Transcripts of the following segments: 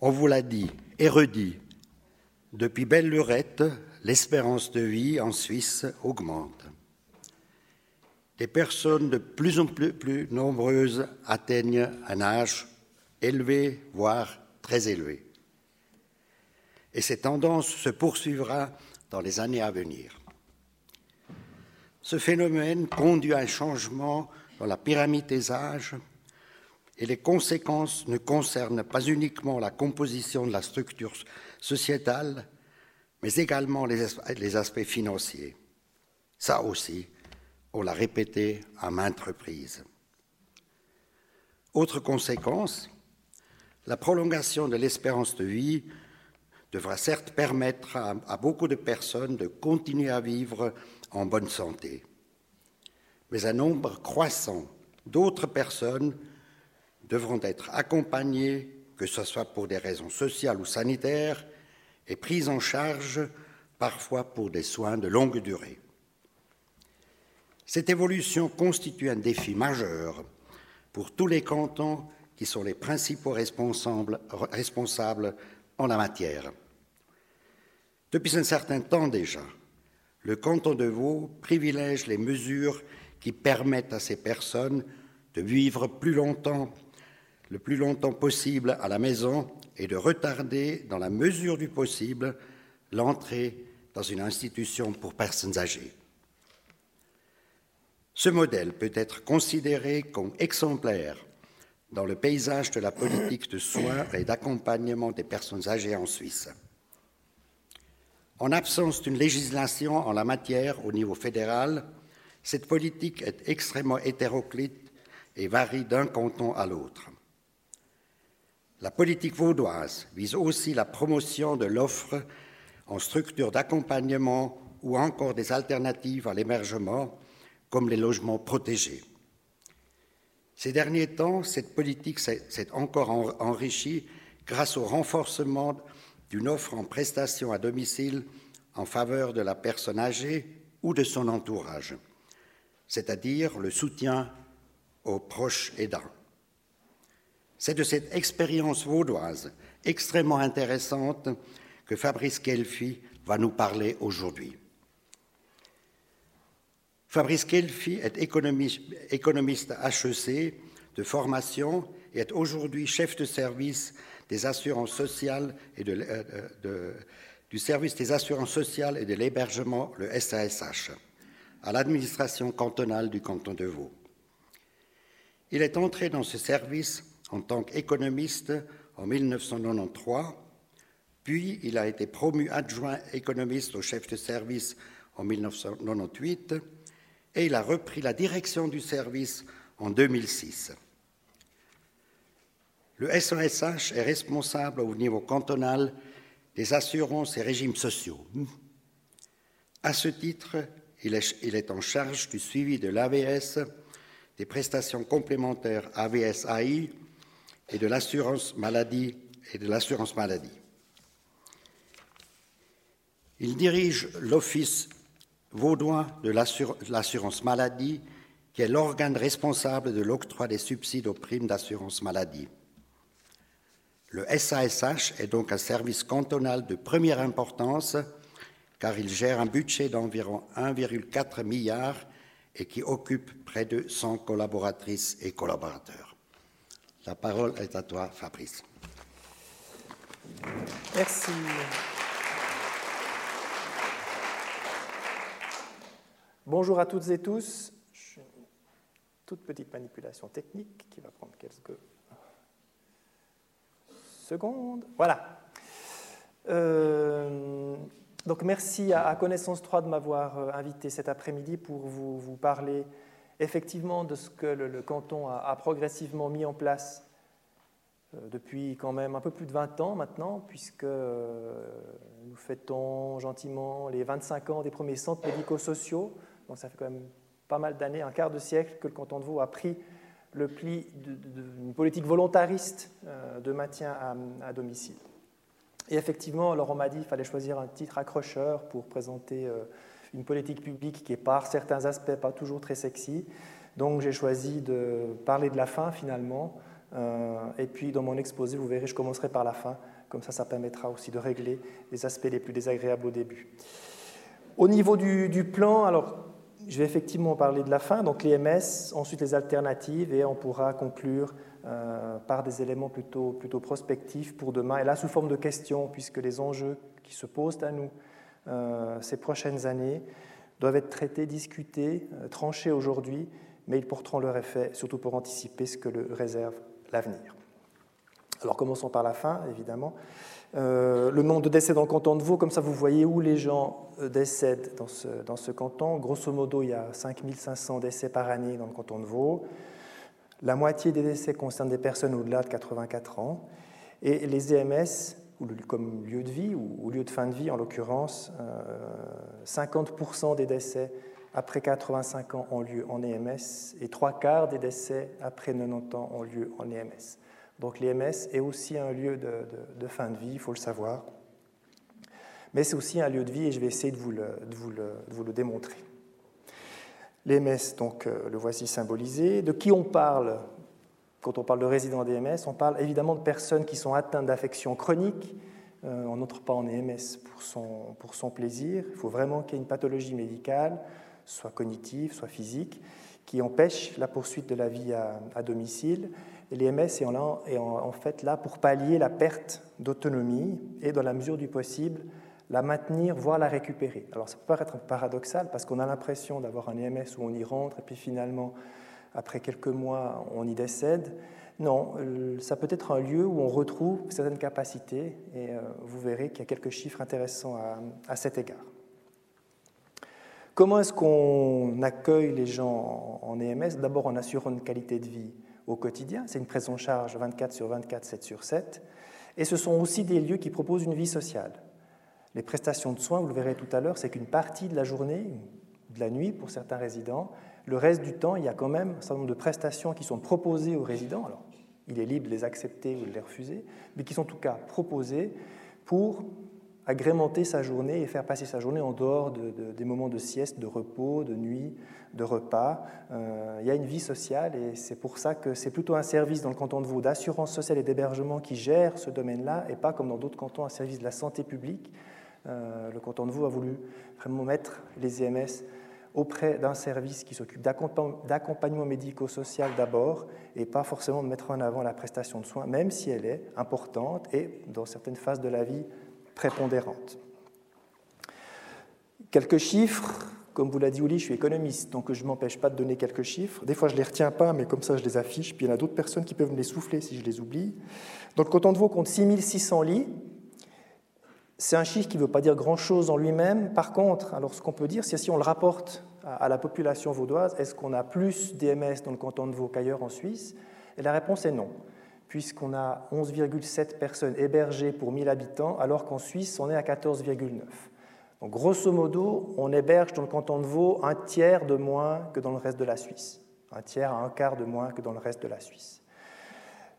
On vous l'a dit et redit, depuis belle lurette, l'espérance de vie en Suisse augmente. Des personnes de plus en plus, plus nombreuses atteignent un âge élevé, voire très élevé. Et cette tendance se poursuivra dans les années à venir. Ce phénomène conduit à un changement dans la pyramide des âges et les conséquences ne concernent pas uniquement la composition de la structure sociétale, mais également les, aspects financiers. Ça aussi, on l'a répété à maintes reprises. Autre conséquence, la prolongation de l'espérance de vie devra certes permettre à, beaucoup de personnes de continuer à vivre en bonne santé. Mais un nombre croissant d'autres personnes devront être accompagnées, que ce soit pour des raisons sociales ou sanitaires, et prises en charge parfois pour des soins de longue durée. Cette évolution constitue un défi majeur pour tous les cantons qui sont les principaux responsables, responsables en la matière. Depuis un certain temps déjà, le canton de Vaud privilège les mesures qui permettent à ces personnes de vivre plus longtemps, le plus longtemps possible à la maison et de retarder, dans la mesure du possible, l'entrée dans une institution pour personnes âgées. Ce modèle peut être considéré comme exemplaire dans le paysage de la politique de soins et d'accompagnement des personnes âgées en Suisse. En absence d'une législation en la matière au niveau fédéral, cette politique est extrêmement hétéroclite et varie d'un canton à l'autre. La politique vaudoise vise aussi la promotion de l'offre en structures d'accompagnement ou encore des alternatives à l'émergement, comme les logements protégés. Ces derniers temps, cette politique s'est encore enrichie grâce au renforcement d'une offre en prestation à domicile en faveur de la personne âgée ou de son entourage, c'est-à-dire le soutien aux proches aidants. C'est de cette expérience vaudoise extrêmement intéressante que Fabrice Kelfi va nous parler aujourd'hui. Fabrice Kelfi est économiste, HEC de formation et est aujourd'hui chef de service des assurances sociales et de, euh, du service des assurances sociales et de l'hébergement, le SASH, à l'administration cantonale du canton de Vaud. Il est entré dans ce service en tant qu'économiste en 1993, puis il a été promu adjoint économiste au chef de service en 1998 et il a repris la direction du service en 2006. Le SOSH est responsable au niveau cantonal des assurances et régimes sociaux. À ce titre, il est, en charge du suivi de l'AVS, des prestations complémentaires AVS-AI et de l'assurance maladie. Il dirige l'Office vaudois de l'assurance maladie, qui est l'organe responsable de l'octroi des subsides aux primes d'assurance maladie. Le SASH est donc un service cantonal de première importance car il gère un budget d'environ 1,4 milliard et qui occupe près de 100 collaboratrices et collaborateurs. La parole est à toi, Fabrice. Merci. Bonjour à toutes et tous. Toute petite manipulation technique qui va prendre quelques secondes. Voilà. Euh, donc merci à, Connaissance 3 de m'avoir euh, invité cet après-midi pour vous, parler effectivement de ce que le, canton a, progressivement mis en place euh, depuis quand même un peu plus de 20 ans maintenant, puisque nous fêtons gentiment les 25 ans des premiers centres médico-sociaux donc ça fait quand même pas mal d'années, un quart de siècle, que le canton de Vaud a pris le pli d'une politique volontariste euh, de maintien à, domicile. Et effectivement, alors on m'a dit qu'il fallait choisir un titre accrocheur pour présenter euh, une politique publique qui est par certains aspects pas toujours très sexy. Donc j'ai choisi de parler de la fin finalement, et puis dans mon exposé, vous verrez, je commencerai par la fin, comme ça ça permettra aussi de régler les aspects les plus désagréables au début. Au niveau du, plan, alors je vais effectivement parler de la fin, donc les MS, ensuite les alternatives, et on pourra conclure euh, par des éléments plutôt, plutôt prospectifs pour demain, et là sous forme de questions, puisque les enjeux qui se posent à nous euh, ces prochaines années doivent être traités, discutés, euh, tranchés aujourd'hui, mais ils porteront leur effet, surtout pour anticiper ce que le réserve l'avenir. Alors commençons par la fin, évidemment. Euh, le nombre de décès dans le canton de Vaud, comme ça vous voyez où les gens euh, décèdent dans ce, dans ce canton. Grosso modo, il y a 5500 décès par année dans le canton de Vaud. La moitié des décès concernent des personnes au-delà de 84 ans. Et les EMS, comme lieu de vie ou, lieu de fin de vie en l'occurrence, 50% euh, des décès après 85 ans ont lieu en EMS et trois quarts des décès après 90 ans ont lieu en EMS. Donc l'EMS est aussi un lieu de, fin de vie, il faut le savoir. Mais c'est aussi un lieu de vie et je vais essayer de vous le, démontrer. L'EMS, donc, euh, le voici symbolisé. De qui on parle quand on parle de résidents d'EMS On parle évidemment de personnes qui sont atteintes d'affections chroniques. Euh, on n'entre pas en EMS pour son, plaisir. Il faut vraiment qu'il y ait une pathologie médicale, soit cognitive, soit physique, qui empêche la poursuite de la vie à, domicile et l'EMS est en fait là pour pallier la perte d'autonomie et, dans la mesure du possible, la maintenir, voire la récupérer. Alors ça peut paraître paradoxal parce qu'on a l'impression d'avoir un EMS où on y rentre et puis finalement, après quelques mois, on y décède. Non, euh, ça peut être un lieu où on retrouve certaines capacités et euh, vous verrez qu'il y a quelques chiffres intéressants à, à cet égard. Comment est-ce qu'on accueille les gens en EMS D'abord en assurant une qualité de vie au quotidien. C'est une prise en charge 24 sur 24, 7 sur 7. Et ce sont aussi des lieux qui proposent une vie sociale. Les prestations de soins, vous le verrez tout à l'heure, c'est qu'une partie de la journée, de la nuit pour certains résidents. Le reste du temps, il y a quand même un certain nombre de prestations qui sont proposées aux résidents. Alors, il est libre de les accepter ou de les refuser, mais qui sont en tout cas proposées pour agrémenter sa journée et faire passer sa journée en dehors des moments de sieste, de repos, de nuit, de repas. Euh, il y a une vie sociale et c'est pour ça que c'est plutôt un service dans le canton de Vaud d'assurance sociale et d'hébergement qui gère ce domaine-là et pas comme dans d'autres cantons un service de la santé publique. Euh, le canton de Vaud a voulu vraiment mettre les EMS auprès d'un service qui s'occupe d'accompagnement médico-social d'abord et pas forcément de mettre en avant la prestation de soins, même si elle est importante et dans certaines phases de la vie prépondérante. Quelques chiffres. Comme vous l'a dit Uli, je suis économiste, donc je ne m'empêche pas de donner quelques chiffres. Des fois, je ne les retiens pas, mais comme ça, je les affiche. Puis il y en a d'autres personnes qui peuvent me les souffler si je les oublie. Donc canton de Vaud compte 6600 lits. C'est un chiffre qui ne veut pas dire grand-chose en lui-même. Par contre, alors ce qu'on peut dire, c'est si on le rapporte à la population vaudoise, est-ce qu'on a plus d'EMS dans le canton de Vaud qu'ailleurs en Suisse? Et la réponse est non puisqu'on a 11,7 personnes hébergées pour 1000 habitants, alors qu'en Suisse, on est à 14,9. Donc, grosso modo, on héberge dans le canton de Vaud un tiers de moins que dans le reste de la Suisse. Un tiers à un quart de moins que dans le reste de la Suisse.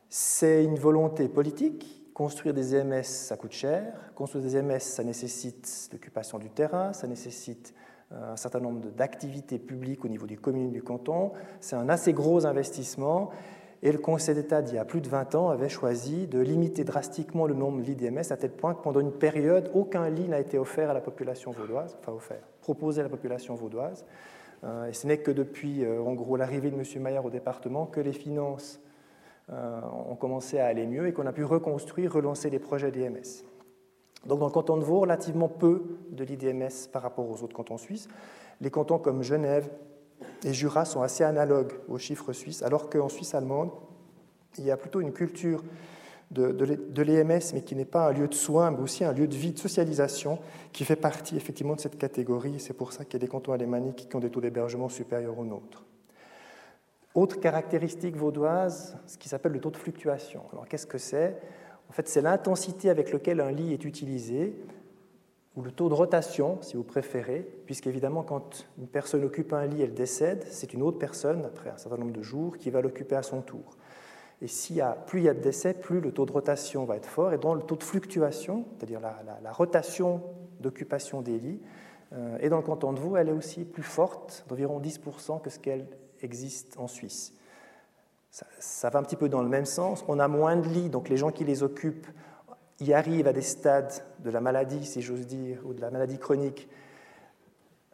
C'est une volonté politique. Construire des EMS, ça coûte cher. Construire des EMS, ça nécessite l'occupation du terrain, ça nécessite euh, un certain nombre d'activités publiques au niveau du commune du canton. C'est un assez gros investissement et le Conseil d'État, d'il y a plus de 20 ans, avait choisi de limiter drastiquement le nombre de lits d'EMS à tel point que pendant une période, aucun lit n'a été offert à la population vaudoise, enfin offert, proposé à la population vaudoise. Euh, et ce n'est que depuis, euh, en gros, l'arrivée de M. Maillard au département que les finances ont commencé à aller mieux et qu'on a pu reconstruire, relancer les projets d'EMS. Donc dans le canton de Vaud, relativement peu de lits d'EMS par rapport aux autres cantons suisses. Les cantons comme Genève, et Jura sont assez analogues aux chiffres suisses, alors qu'en Suisse allemande, il y a plutôt une culture de, l'EMS, mais qui n'est pas un lieu de soins, mais aussi un lieu de vie, de socialisation, qui fait partie effectivement de cette catégorie. C'est pour ça qu'il y a des cantons alémaniques qui ont des taux d'hébergement supérieurs aux nôtres. Autre caractéristique vaudoise, ce qui s'appelle le taux de fluctuation. Alors qu'est-ce que c'est? En fait, c'est l'intensité avec laquelle un lit est utilisé ou le taux de rotation, si vous préférez, puisqu'évidemment, quand une personne occupe un lit, elle décède, c'est une autre personne, après un certain nombre de jours, qui va l'occuper à son tour. Et s'il y a, plus il y a de décès, plus le taux de rotation va être fort, et donc le taux de fluctuation, c'est-à-dire la, rotation d'occupation des lits, euh, et dans le canton de Vaud, elle est aussi plus forte, d'environ 10% que ce qu'elle existe en Suisse. ça, va un petit peu dans le même sens. On a moins de lits, donc les gens qui les occupent y arrivent à des stades de la maladie, si j'ose dire, ou de la maladie chronique,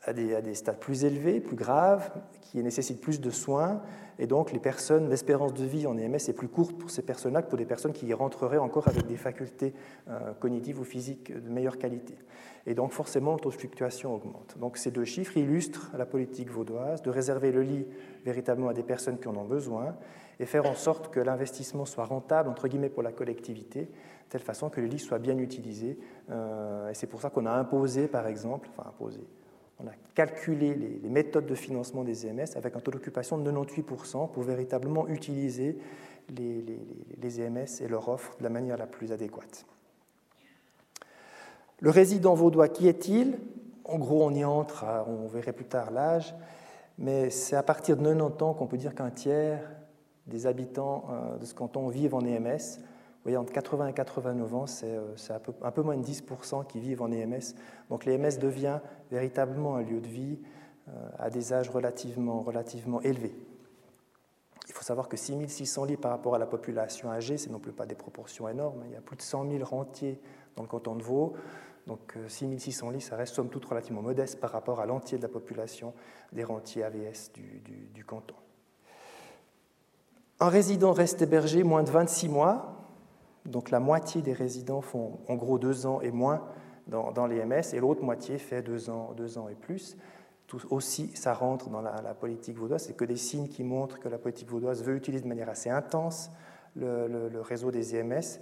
à des, à des, stades plus élevés, plus graves, qui nécessitent plus de soins. Et donc, les personnes, l'espérance de vie en EMS est plus courte pour ces personnes-là que pour des personnes qui y rentreraient encore avec des facultés euh, cognitives ou physiques de meilleure qualité. Et donc, forcément, le taux de fluctuation augmente. Donc, ces deux chiffres illustrent la politique vaudoise de réserver le lit véritablement à des personnes qui en ont besoin et faire en sorte que l'investissement soit rentable, entre guillemets, pour la collectivité, de telle façon que le lit soit bien utilisé. Euh, et c'est pour ça qu'on a imposé, par exemple, enfin imposé, on a calculé les, méthodes de financement des EMS avec un taux d'occupation de 98% pour véritablement utiliser les, EMS et leur offre de la manière la plus adéquate. Le résident vaudois, qui est-il? En gros, on y entre, on verrait plus tard l'âge, mais c'est à partir de 90 ans qu'on peut dire qu'un tiers des habitants euh, de ce canton vivent en EMS voyez, entre 80 et 89 ans, c'est euh, un peu, moins de 10% qui vivent en EMS. Donc l'EMS devient véritablement un lieu de vie euh, à des âges relativement, élevés. Il faut savoir que 6600 lits par rapport à la population âgée, ce non plus pas des proportions énormes. Il y a plus de 100 000 rentiers dans le canton de Vaud. Donc 6600 euh, lits, ça reste somme toute relativement modeste par rapport à l'entier de la population des rentiers AVS du, du canton. Un résident reste hébergé moins de 26 mois, donc la moitié des résidents font en gros deux ans et moins dans, MS, et l'autre moitié fait deux ans, deux ans et plus. Aussi, ça rentre dans la, politique vaudoise. C'est que des signes qui montrent que la politique vaudoise veut utiliser de manière assez intense le, réseau des EMS.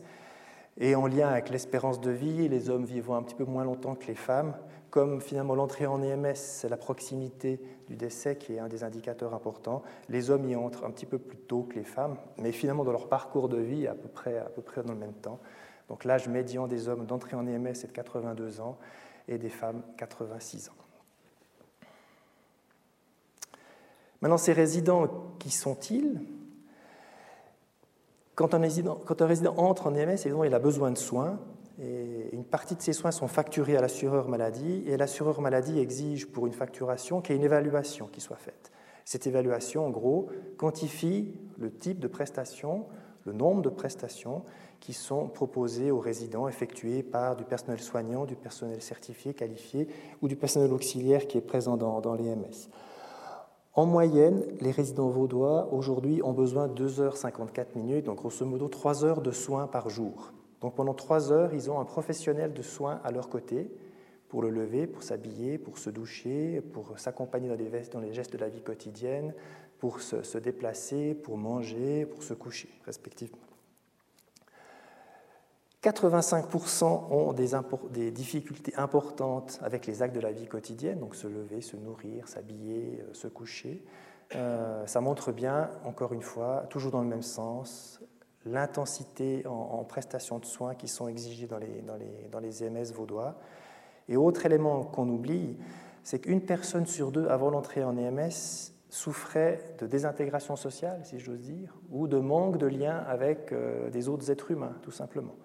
Et en lien avec l'espérance de vie, les hommes vivant un petit peu moins longtemps que les femmes, comme finalement l'entrée en EMS, c'est la proximité du décès qui est un des indicateurs importants, les hommes y entrent un petit peu plus tôt que les femmes, mais finalement dans leur parcours de vie à peu près, à peu près dans le même temps. Donc l'âge médian des hommes d'entrée en EMS est de 82 ans et des femmes 86 ans. Maintenant, ces résidents, qui sont-ils? Quand un, résident, entre en EMS, il a besoin de soins, une partie de ces soins sont facturés à l'assureur maladie et l'assureur maladie exige pour une facturation qu'il y ait une évaluation qui soit faite. Cette évaluation, en gros, quantifie le type de prestations, le nombre de prestations qui sont proposées aux résidents, effectuées par du personnel soignant, du personnel certifié, qualifié ou du personnel auxiliaire qui est présent dans, dans l'EMS. En moyenne, les résidents vaudois aujourd'hui ont besoin de 2h54 minutes, donc grosso modo 3 heures de soins par jour. Donc pendant trois heures, ils ont un professionnel de soins à leur côté pour le lever, pour s'habiller, pour se doucher, pour s'accompagner dans, les gestes de la vie quotidienne, pour se, déplacer, pour manger, pour se coucher, respectivement. 85% ont des, des, difficultés importantes avec les actes de la vie quotidienne, donc se lever, se nourrir, s'habiller, euh, se coucher. Euh, ça montre bien, encore une fois, toujours dans le même sens, l'intensité en, prestations de soins qui sont exigées dans les, dans les, dans les EMS vaudois. Et autre élément qu'on oublie, c'est qu'une personne sur deux avant l'entrée en EMS souffrait de désintégration sociale, si j'ose dire, ou de manque de lien avec euh, des autres êtres humains, tout simplement.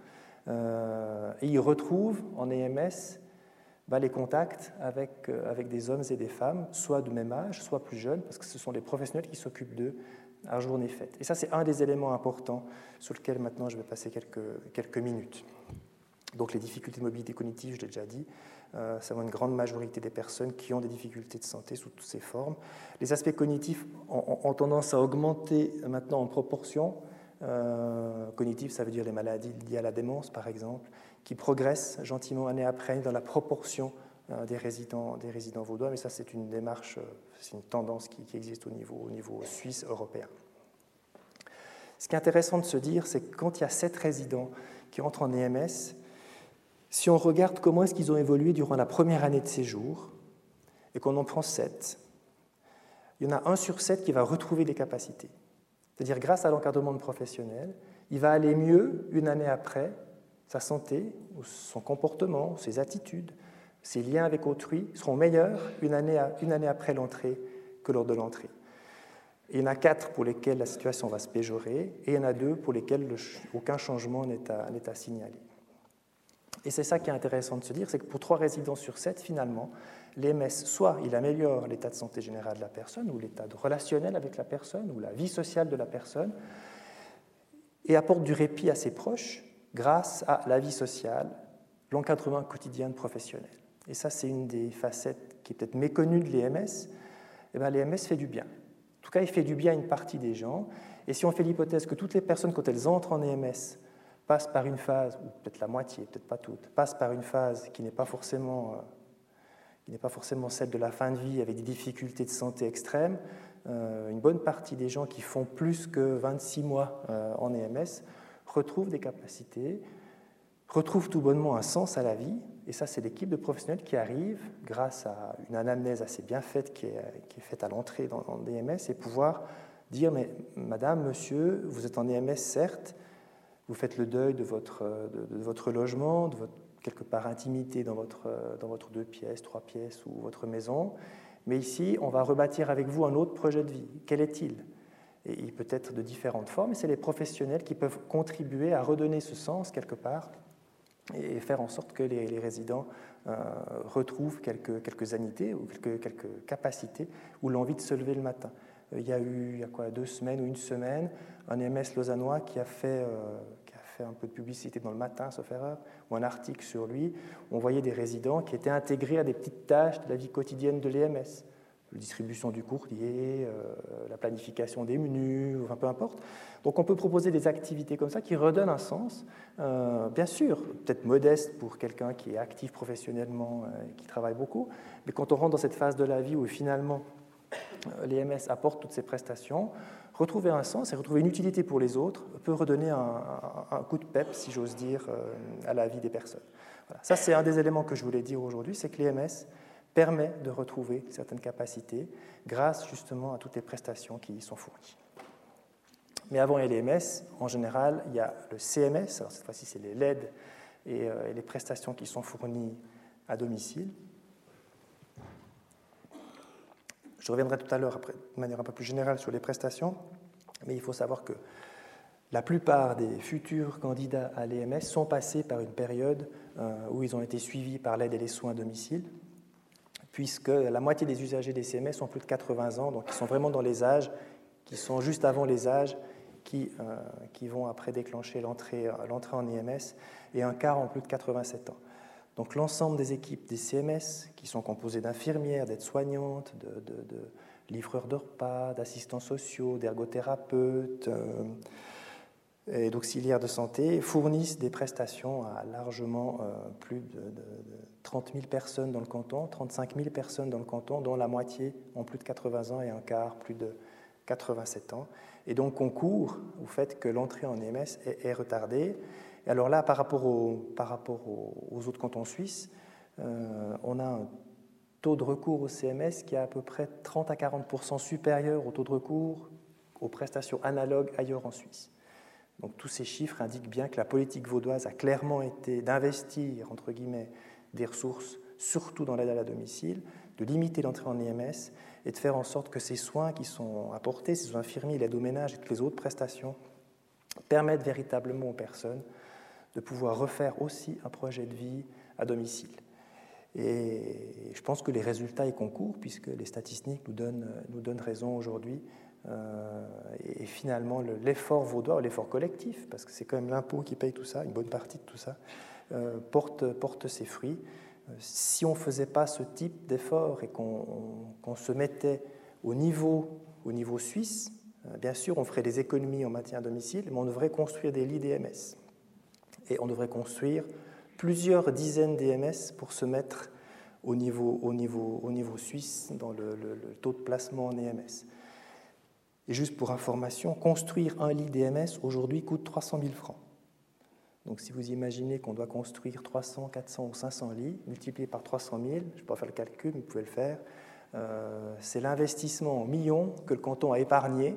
Euh, et il retrouve en EMS bah, les contacts avec, euh, avec des hommes et des femmes, soit de même âge, soit plus jeunes, parce que ce sont les professionnels qui s'occupent d'eux à journée faite. Et ça, c'est un des éléments importants sur lequel maintenant je vais passer quelques, quelques minutes. Donc les difficultés de mobilité cognitive, je l'ai déjà dit, euh, ça va une grande majorité des personnes qui ont des difficultés de santé sous toutes ces formes. Les aspects cognitifs ont, tendance à augmenter maintenant en proportion. Euh, cognitif, ça veut dire les maladies liées à la démence, par exemple, qui progressent gentiment année après année dans la proportion euh, des, résidents, des résidents vaudois, mais ça c'est une démarche, euh, c'est une tendance qui, existe au niveau, au niveau suisse européen. Ce qui est intéressant de se dire, c'est que quand il y a sept résidents qui entrent en EMS, si on regarde comment est-ce qu'ils ont évolué durant la première année de séjour, et qu'on en prend sept, il y en a un sur sept qui va retrouver les capacités. C'est-à-dire grâce à l'encadrement de professionnels, il va aller mieux une année après, sa santé, son comportement, ses attitudes, ces liens avec autrui seront meilleurs une année, après l'entrée que lors de l'entrée. Il y en a quatre pour lesquels la situation va se péjorer et il y en a deux pour lesquels aucun changement n'est à, signaler. Et c'est ça qui est intéressant de se dire, c'est que pour trois résidents sur sept, finalement, l'EMS, soit il améliore l'état de santé général de la personne, ou l'état relationnel avec la personne, ou la vie sociale de la personne, et apporte du répit à ses proches grâce à la vie sociale, l'encadrement quotidien de professionnels. Et ça, c'est une des facettes qui est peut-être méconnue de l'EMS. Eh bien, l'EMS fait du bien. En tout cas, il fait du bien à une partie des gens. Et si on fait l'hypothèse que toutes les personnes, quand elles entrent en EMS, passent par une phase, ou peut-être la moitié, peut-être pas toutes, passent par une phase qui n'est pas forcément, euh, qui n'est pas forcément celle de la fin de vie avec des difficultés de santé extrêmes, euh, une bonne partie des gens qui font plus que 26 mois euh, en EMS retrouvent des capacités, retrouvent tout bonnement un sens à la vie. Et ça, c'est l'équipe de professionnels qui arrive, grâce à une anamnèse assez bien faite qui est, faite à l'entrée dans, dans et pouvoir dire, mais madame, monsieur, vous êtes en EMS, certes, vous faites le deuil de votre, de, votre logement, de votre quelque part intimité dans votre, dans votre deux pièces, trois pièces ou votre maison. Mais ici, on va rebâtir avec vous un autre projet de vie. Quel est-il? Et il peut être de différentes formes, et c'est les professionnels qui peuvent contribuer à redonner ce sens quelque part et faire en sorte que les, résidents euh, retrouvent quelques, quelques anités ou quelques, quelques capacités ou l'envie de se lever le matin. Euh, il y a eu, il y a quoi, deux semaines ou une semaine, un MS lausannois qui a fait, euh, qui a fait un peu de publicité dans le matin, sauf erreur, ou un article sur lui. On voyait des résidents qui étaient intégrés à des petites tâches de la vie quotidienne de l'EMS. La distribution du courrier, euh, la planification des menus, peu importe. Donc on peut proposer des activités comme ça qui redonnent un sens, bien sûr, peut-être modeste pour quelqu'un qui est actif professionnellement et qui travaille beaucoup, mais quand on rentre dans cette phase de la vie où finalement l'EMS apporte toutes ces prestations, retrouver un sens et retrouver une utilité pour les autres peut redonner un, coup de pep, si j'ose dire, euh, à la vie des personnes. Ça, c'est un des éléments que je voulais dire aujourd'hui, c'est que l'EMS permet de retrouver certaines capacités grâce justement à toutes les prestations qui y sont fournies. Mais avant l'EMS, en général, il y a le CMS, cette fois-ci c'est les LED euh, et les prestations qui sont fournies à domicile, Je reviendrai tout à l'heure de manière un peu plus générale sur les prestations, mais il faut savoir que la plupart des futurs candidats à l'EMS sont passés par une période euh, où ils ont été suivis par l'aide et les soins à domicile, puisque la moitié des usagers des CMS ont plus de 80 ans, donc ils sont vraiment dans les âges qui sont juste avant les âges qui, euh, qui vont après déclencher l'entrée en EMS, et un quart ont plus de 87 ans. Donc l'ensemble des équipes des CMS, qui sont composées d'infirmières, d'aides-soignantes, de, livreurs de repas, d'assistants sociaux, d'ergothérapeutes euh, et d'auxiliaires de santé, fournissent des prestations à largement euh, plus de, 30 000 personnes dans le canton, 35 000 personnes dans le canton, dont la moitié ont plus de 80 ans et un quart plus de 87 ans. Et donc concourt au fait que l'entrée en EMS est retardée alors là, par rapport, aux autres cantons suisses, euh, on a un taux de recours au CMS qui est à peu près 30 à 40% supérieur au taux de recours aux prestations analogues ailleurs en Suisse. Donc tous ces chiffres indiquent bien que la politique vaudoise a clairement été d'investir, entre guillemets, des ressources, surtout dans l'aide à la domicile, de limiter l'entrée en EMS et de faire en sorte que ces soins qui sont apportés, ces infirmiers, l'aide au ménage et toutes les autres prestations, permettent véritablement aux personnes de pouvoir refaire aussi un projet de vie à domicile. Et je pense que les résultats y concourent, puisque les statistiques nous donnent raison aujourd'hui. Euh, et finalement, l'effort vaudois, l'effort collectif, parce que c'est quand même l'impôt qui paye tout ça, une bonne partie de tout ça, euh, porte, ses fruits. Euh, si on ne faisait pas ce type d'effort et qu'on se mettait au niveau, au niveau suisse, bien sûr, on ferait des économies en maintien à domicile, mais on devrait construire des lits DMS et on devrait construire plusieurs dizaines d'EMS pour se mettre au niveau suisse dans le, taux de placement en EMS. Et juste pour information, construire un lit d'EMS aujourd'hui coûte 300 000 francs. Donc si vous imaginez qu'on doit construire 300, 400 ou 500 lits, multiplié par 300 000, je ne vais pas faire le calcul, mais vous pouvez le faire, euh, c'est l'investissement en millions que le canton a épargné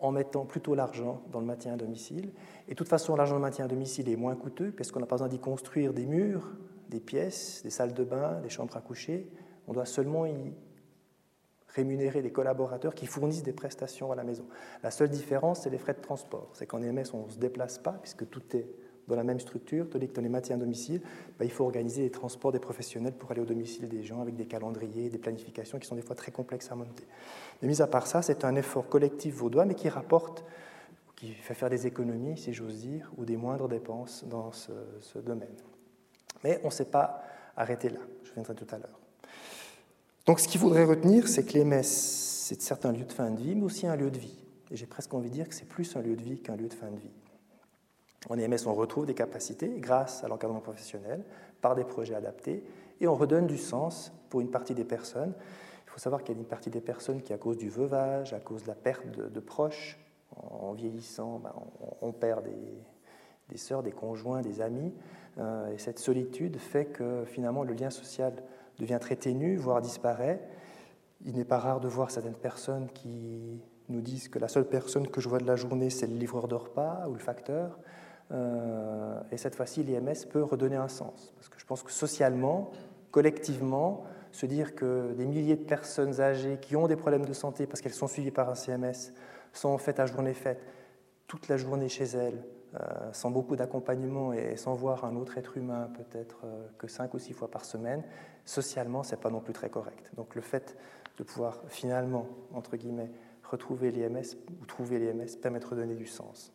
en mettant plutôt l'argent dans le maintien à domicile. Et de toute façon, l'argent de maintien à domicile est moins coûteux parce qu'on n'a pas besoin d'y construire des murs, des pièces, des salles de bain, des chambres à coucher. On doit seulement y rémunérer des collaborateurs qui fournissent des prestations à la maison. La seule différence, c'est les frais de transport. C'est qu'en EMS, on ne se déplace pas puisque tout est dans la même structure, tandis que dans les maintiens à domicile, bah, il faut organiser les transports des professionnels pour aller au domicile des gens avec des calendriers, des planifications qui sont des fois très complexes à monter. Mais mis à part ça, c'est un effort collectif vaudois, mais qui rapporte, qui fait faire des économies, si j'ose dire, ou des moindres dépenses dans ce domaine. Mais on ne s'est pas arrêté là, je viendrai tout à l'heure. Donc ce qu'il faudrait retenir, c'est que les messes, c'est certains lieux de fin de vie, mais aussi un lieu de vie. Et j'ai presque envie de dire que c'est plus un lieu de vie qu'un lieu de fin de vie. En EMS, on retrouve des capacités grâce à l'encadrement professionnel, par des projets adaptés, et on redonne du sens pour une partie des personnes. Il faut savoir qu'il y a une partie des personnes qui, à cause du veuvage, à cause de la perte de, proches, en vieillissant, ben, on, perd des, des sœurs, des conjoints, des amis, euh, et cette solitude fait que finalement le lien social devient très ténu, voire disparaît. Il n'est pas rare de voir certaines personnes qui nous disent que la seule personne que je vois de la journée, c'est le livreur de repas ou le facteur. Euh, et cette fois-ci, l'IMS peut redonner un sens. Parce que je pense que socialement, collectivement, se dire que des milliers de personnes âgées qui ont des problèmes de santé parce qu'elles sont suivies par un CMS sont en fait à journée faite toute la journée chez elles, sans beaucoup d'accompagnement et sans voir un autre être humain peut-être euh, que cinq ou six fois par semaine, socialement, ce n'est pas non plus très correct. Donc le fait de pouvoir finalement, entre guillemets, retrouver l'IMS ou trouver l'IMS permet de redonner du sens.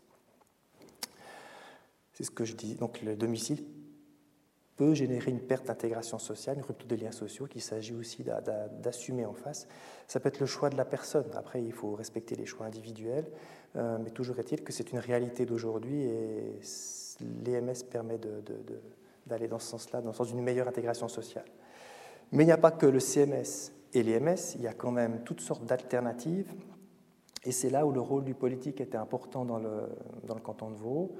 C'est ce que je dis. Donc le domicile peut générer une perte d'intégration sociale, une rupture des liens sociaux qu'il s'agit aussi d'assumer en face. Ça peut être le choix de la personne. Après, il faut respecter les choix individuels, euh, mais toujours est-il que c'est une réalité d'aujourd'hui et l'EMS permet d'aller dans ce sens-là, dans le sens d'une meilleure intégration sociale. Mais il n'y a pas que le CMS et l'EMS, il y a quand même toutes sortes d'alternatives, et c'est là où le rôle du politique était important dans le, dans le canton de Vaud,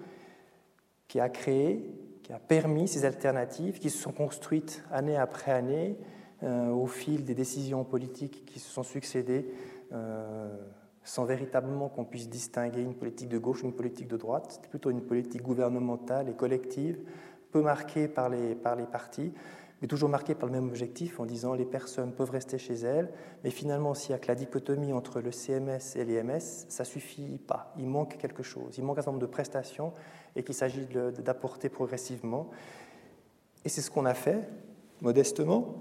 qui a créé qui a permis ces alternatives qui se sont construites année après année euh, au fil des décisions politiques qui se sont succédées, euh, sans véritablement qu'on puisse distinguer une politique de gauche une politique de droite. C'était plutôt une politique gouvernementale et collective, peu marquée par les, par les partis, mais toujours marquée par le même objectif en disant les personnes peuvent rester chez elles, mais finalement, s'il n'y a que la dichotomie entre le CMS et l'EMS, ça ne suffit pas. Il manque quelque chose. Il manque un certain nombre de prestations et qu'il s'agit d'apporter progressivement. Et c'est ce qu'on a fait, modestement.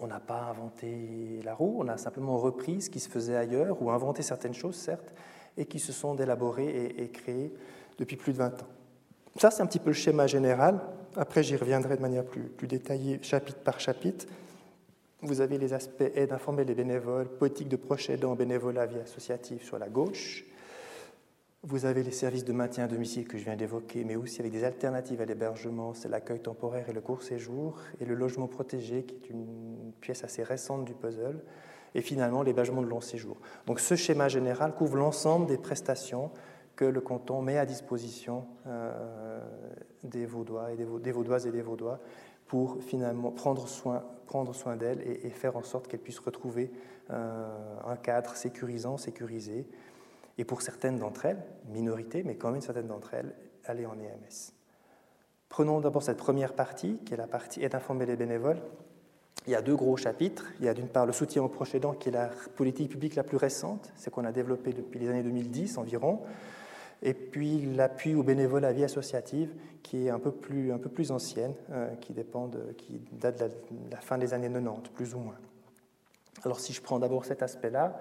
On n'a pas inventé la roue, on a simplement repris ce qui se faisait ailleurs, ou inventé certaines choses, certes, et qui se sont élaborées et, créées depuis plus de 20 ans. Ça, c'est un petit peu le schéma général. Après, j'y reviendrai de manière plus, détaillée, chapitre par chapitre. Vous avez les aspects aide informer les bénévoles, politique de proche aidant, bénévolat vie associative sur la gauche. Vous avez les services de maintien à domicile que je viens d'évoquer, mais aussi avec des alternatives à l'hébergement, c'est l'accueil temporaire et le court séjour, et le logement protégé, qui est une pièce assez récente du puzzle, et finalement l'hébergement de long séjour. Donc ce schéma général couvre l'ensemble des prestations que le canton met à disposition euh, des Vaudois et des, Vaudoises et des Vaudois pour finalement prendre soin, prendre soin d'elles et, faire en sorte qu'elles puissent retrouver euh, un cadre sécurisant, sécurisé, et pour certaines d'entre elles, minorité, mais quand même certaines d'entre elles, aller en EMS. Prenons d'abord cette première partie, qui est la partie aide informer les bénévoles. Il y a deux gros chapitres. Il y a d'une part le soutien aux proches aidants, qui est la politique publique la plus récente, c'est qu'on a développé depuis les années 2010 environ. Et puis l'appui aux bénévoles à vie associative, qui est un peu plus, ancienne, euh, qui, date de la, fin des années 90, plus ou moins. Alors si je prends d'abord cet aspect-là,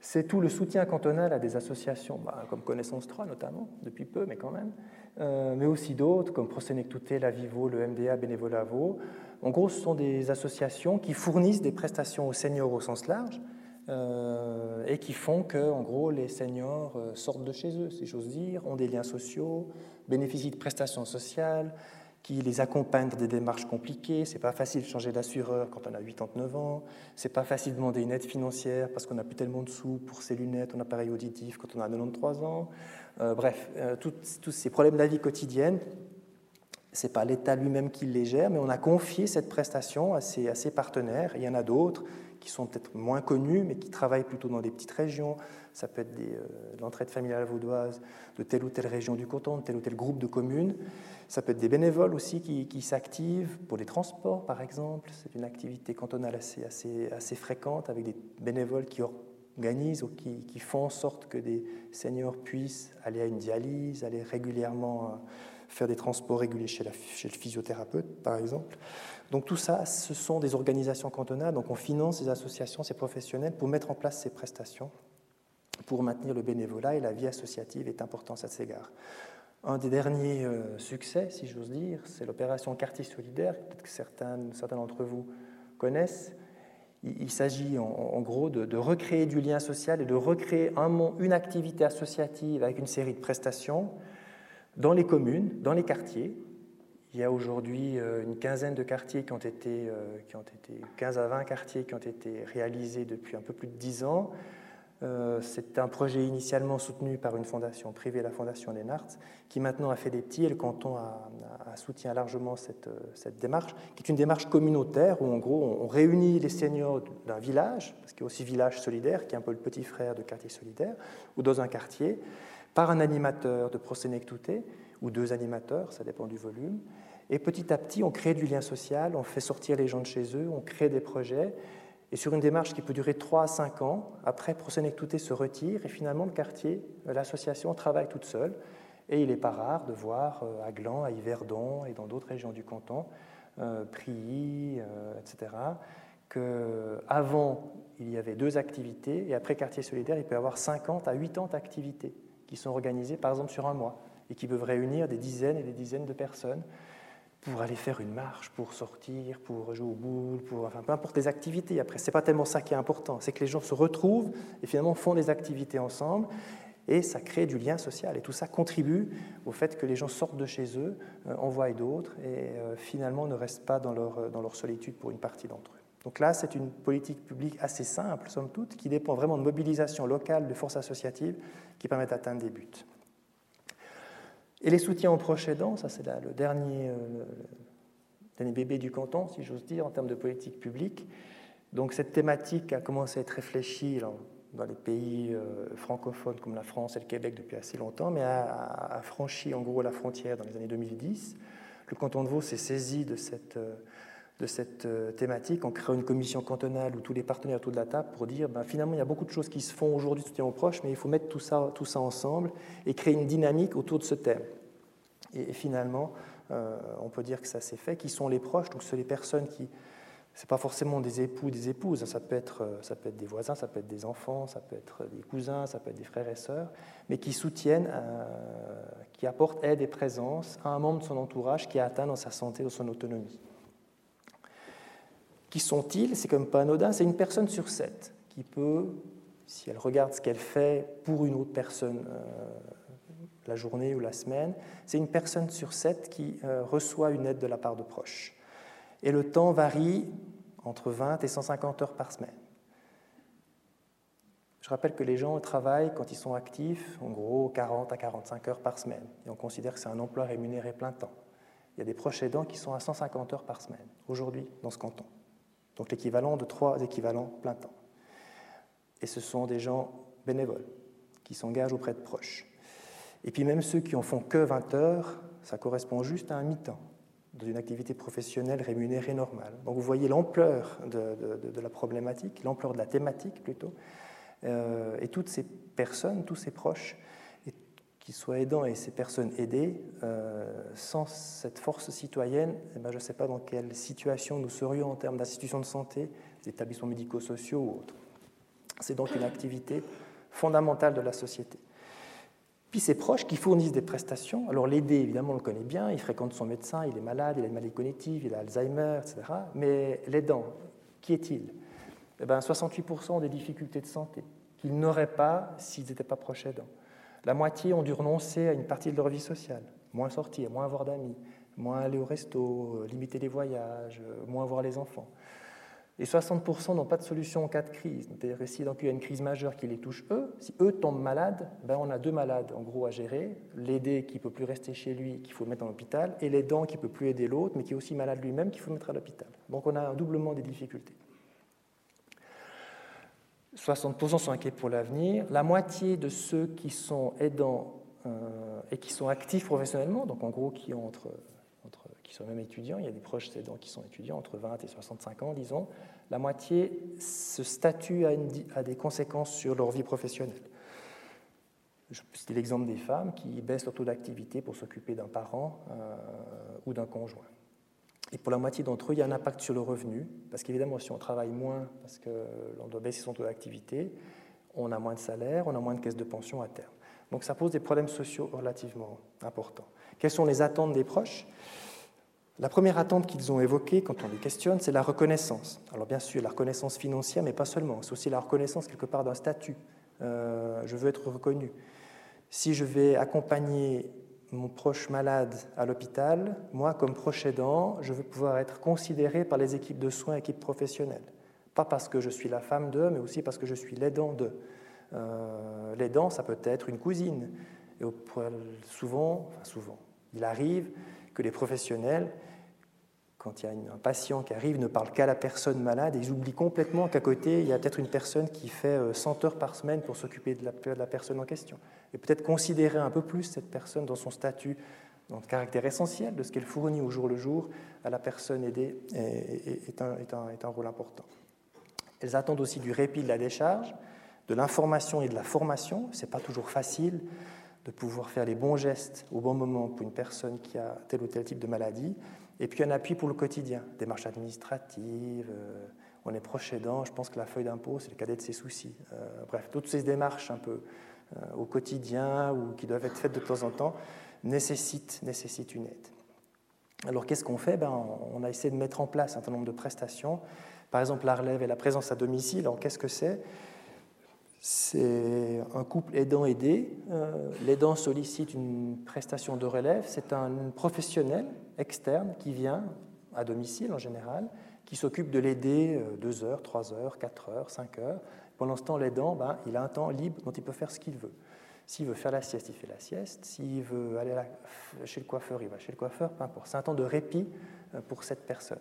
c'est tout le soutien cantonal à des associations, bah, comme Connaissance 3 notamment, depuis peu, mais quand même, euh, mais aussi d'autres, comme Prosénectouté, la Vivo, le MDA, Bénévolat Vaud. En gros, ce sont des associations qui fournissent des prestations aux seniors au sens large euh, et qui font que, en gros, les seniors euh, sortent de chez eux, si j'ose dire, ont des liens sociaux, bénéficient de prestations sociales, qui les accompagnent dans des démarches compliquées. C'est pas facile de changer d'assureur quand on a 89 ans. C'est pas facile de demander une aide financière parce qu'on n'a plus tellement de sous pour ses lunettes, un appareil auditif quand on a 93 ans. Euh, bref, tous ces problèmes de la vie quotidienne, c'est pas l'État lui-même qui les gère, mais on a confié cette prestation à ses, à ses partenaires. Il y en a d'autres qui sont peut-être moins connus, mais qui travaillent plutôt dans des petites régions. Ça peut être euh, l'entraide familiale vaudoise de telle ou telle région du canton, de tel ou tel groupe de communes. Ça peut être des bénévoles aussi qui, s'activent pour les transports, par exemple. C'est une activité cantonale assez, fréquente avec des bénévoles qui organisent ou qui, font en sorte que des seniors puissent aller à une dialyse, aller régulièrement euh, faire des transports réguliers chez, le physiothérapeute, par exemple. Donc tout ça, ce sont des organisations cantonales. Donc on finance ces associations, ces professionnels pour mettre en place ces prestations, pour maintenir le bénévolat et la vie associative est importante à cet égard. Un des derniers euh, succès, si j'ose dire, c'est l'opération Quartier Solidaire, peut-être que certains, certains d'entre vous connaissent. Il, s'agit en, gros de, recréer du lien social et de recréer un, une activité associative avec une série de prestations dans les communes, dans les quartiers. Il y a aujourd'hui euh, une quinzaine de quartiers qui ont été, euh, qui ont été, 15 à 20 quartiers qui ont été réalisés depuis un peu plus de 10 ans. Euh, c'est un projet initialement soutenu par une fondation privée, la Fondation des Narts, qui maintenant a fait des petits et le canton a, soutient largement cette, cette, démarche, qui est une démarche communautaire où en gros on réunit les seniors d'un village, parce qu'il y a aussi village solidaire, qui est un peu le petit frère de quartier solidaire, ou dans un quartier, par un animateur de Prosénectouté, ou deux animateurs, ça dépend du volume. Et petit à petit, on crée du lien social, on fait sortir les gens de chez eux, on crée des projets. Et sur une démarche qui peut durer 3 à 5 ans, après, Prosénectouté se retire et finalement, le quartier, euh, l'association travaille toute seule. Et il n'est pas rare de voir euh, à Gland, à Yverdon et dans d'autres régions du canton, euh, Prilly, etc., qu'avant, il y avait deux activités et après Quartier Solidaire, il peut y avoir 50 à 80 activités qui sont organisées, par exemple, sur un mois et qui peuvent réunir des dizaines et des dizaines de personnes pour aller faire une marche, pour sortir, pour jouer au boule, pour enfin peu importe les activités. Après, c'est pas tellement ça qui est important, c'est que les gens se retrouvent et finalement font des activités ensemble et ça crée du lien social et tout ça contribue au fait que les gens sortent de chez eux, euh, en voient d'autres et euh, finalement ne restent pas dans leur, euh, dans leur solitude pour une partie d'entre eux. Donc là, c'est une politique publique assez simple, somme toute, qui dépend vraiment de mobilisation locale de forces associatives qui permettent d'atteindre des buts. Et les soutiens aux proches aidants, ça c'est le dernier, euh, dernier bébé du canton, si j'ose dire, en termes de politique publique. Donc cette thématique a commencé à être réfléchie dans les pays euh, francophones comme la France et le Québec depuis assez longtemps, mais a, franchi en gros la frontière dans les années 2010. Le canton de Vaud s'est saisi de cette, euh, de cette thématique en créant une commission cantonale où tous les partenaires autour de la table pour dire ben, finalement il y a beaucoup de choses qui se font aujourd'hui de soutien aux proches, mais il faut mettre tout ça, tout ça ensemble et créer une dynamique autour de ce thème. Et, finalement, euh, on peut dire que ça s'est fait. Qui sont les proches Donc, ce sont les personnes qui. Ce pas forcément des époux, des épouses, ça peut, être, euh, ça peut être des voisins, ça peut être des enfants, ça peut être des cousins, ça peut être des frères et sœurs, mais qui soutiennent, euh, qui apportent aide et présence à un membre de son entourage qui a atteint dans sa santé, dans son autonomie. Qui sont-ils? C'est comme pas anodin, c'est une personne sur sept qui peut, si elle regarde ce qu'elle fait pour une autre personne la journée ou la semaine, c'est une personne sur sept qui euh, reçoit une aide de la part de proches. Et le temps varie entre 20 et 150 heures par semaine. Je rappelle que les gens travaillent quand ils sont actifs, en gros 40 à 45 heures par semaine. Et on considère que c'est un emploi rémunéré plein temps. Il y a des proches aidants qui sont à 150 heures par semaine, aujourd'hui, dans ce canton. Donc l'équivalent de trois équivalents plein temps. Et ce sont des gens bénévoles qui s'engagent auprès de proches. Et puis même ceux qui en font que 20 heures, ça correspond juste à un mi-temps dans une activité professionnelle rémunérée normale. Donc vous voyez l'ampleur de, la problématique, l'ampleur de la thématique plutôt. Euh, et toutes ces personnes, tous ces proches, qu'ils soient aidants et ces personnes aidées, euh, sans cette force citoyenne, eh ben, je ne sais pas dans quelle situation nous serions en termes d'institutions de santé, des établissements médico-sociaux ou autres. C'est donc une activité fondamentale de la société. Puis ses proches qui fournissent des prestations. Alors l'aider, évidemment, on le connaît bien, il fréquente son médecin, il est malade, il a une maladie cognitive, il a Alzheimer, etc. Mais l'aidant, qui est-il? Eh ben, 68% ont des difficultés de santé qu'ils n'auraient pas s'ils n'étaient pas proches aidants. La moitié ont dû renoncer à une partie de leur vie sociale, moins sortir, moins avoir d'amis, moins aller au resto, limiter les voyages, moins voir les enfants. Et 60% n'ont pas de solution en cas de crise. C'est-à-dire si donc il y a une crise majeure qui les touche eux, si eux tombent malades, ben on a deux malades en gros à gérer. L'aidé qui ne peut plus rester chez lui, qu'il faut mettre en hôpital, et l'aidant qui ne peut plus aider l'autre, mais qui est aussi malade lui-même, qu'il faut mettre à l'hôpital. Donc on a un doublement des difficultés. 60% sont inquiets pour l'avenir. La moitié de ceux qui sont aidants euh, et qui sont actifs professionnellement, donc en gros qui ont entre qui sont même étudiants, il y a des proches aidants qui sont étudiants entre 20 et 65 ans, disons, la moitié, ce statut a, des conséquences sur leur vie professionnelle. Je citer l'exemple des femmes qui baissent leur taux d'activité pour s'occuper d'un parent euh, ou d'un conjoint. Et pour la moitié d'entre eux, il y a un impact sur le revenu, parce qu'évidemment, si on travaille moins, parce qu'on doit baisser son taux d'activité, on a moins de salaire, on a moins de caisse de pension à terme. Donc ça pose des problèmes sociaux relativement importants. Quelles sont les attentes des proches? La première attente qu'ils ont évoquée quand on les questionne, c'est la reconnaissance. Alors bien sûr, la reconnaissance financière, mais pas seulement. C'est aussi la reconnaissance quelque part d'un statut. Euh, je veux être reconnu. Si je vais accompagner mon proche malade à l'hôpital, moi, comme proche aidant, je veux pouvoir être considéré par les équipes de soins, équipes professionnelles. Pas parce que je suis la femme d'eux, mais aussi parce que je suis l'aidant d'eux. Euh, l'aidant, ça peut être une cousine. Et souvent, enfin souvent, il arrive que les professionnels, quand il y a un patient qui arrive, ne parlent qu'à la personne malade et ils oublient complètement qu'à côté, il y a peut-être une personne qui fait 100 euh, heures par semaine pour s'occuper de, la, personne en question. Et peut-être considérer un peu plus cette personne dans son statut, dans le caractère essentiel de ce qu'elle fournit au jour le jour à la personne aidée est, un, est un rôle important. Elles attendent aussi du répit de la décharge, de l'information et de la formation. Ce n'est pas toujours facile de pouvoir faire les bons gestes au bon moment pour une personne qui a tel ou tel type de maladie. Et puis un appui pour le quotidien, démarches administratives, euh, on est proche aidant, je pense que la feuille d'impôt, c'est le cadet de ses soucis. Euh, bref, toutes ces démarches un peu euh, au quotidien ou qui doivent être faites de temps en temps nécessitent, une aide. Alors qu'est-ce qu'on fait? Ben, On a essayé de mettre en place un certain nombre de prestations. Par exemple, la relève et la présence à domicile. Qu'est-ce que c'est? C'est un couple aidant-aidé. Euh, l'aidant sollicite une prestation de relève. C'est un professionnel externe qui vient à domicile en général, qui s'occupe de l'aider 2 euh, heures, 3 heures, 4 heures, 5 heures. Pendant ce temps, l'aidant, ben, il a un temps libre dont il peut faire ce qu'il veut. S'il veut faire la sieste, il fait la sieste. S'il veut aller chez le coiffeur, il va chez le coiffeur, peu importe. C'est un temps de répit euh, pour cette personne.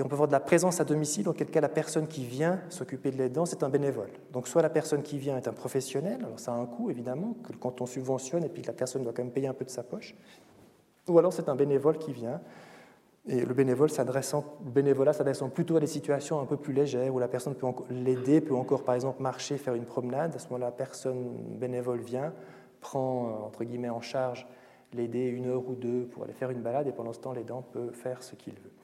Et on peut voir de la présence à domicile, dans quel cas la personne qui vient s'occuper de l'aidant, c'est un bénévole. Donc soit la personne qui vient est un professionnel, alors ça a un coût évidemment, que quand on subventionne et puis que la personne doit quand même payer un peu de sa poche, ou alors c'est un bénévole qui vient, et le bénévole s'adressant, bénévolat s'adressant plutôt à des situations un peu plus légères, où la personne peut l'aider, peut encore par exemple marcher, faire une promenade, à ce moment-là la personne bénévole vient, prend euh, entre guillemets en charge l'aider une heure ou deux pour aller faire une balade, et pendant ce temps l'aidant peut faire ce qu'il veut.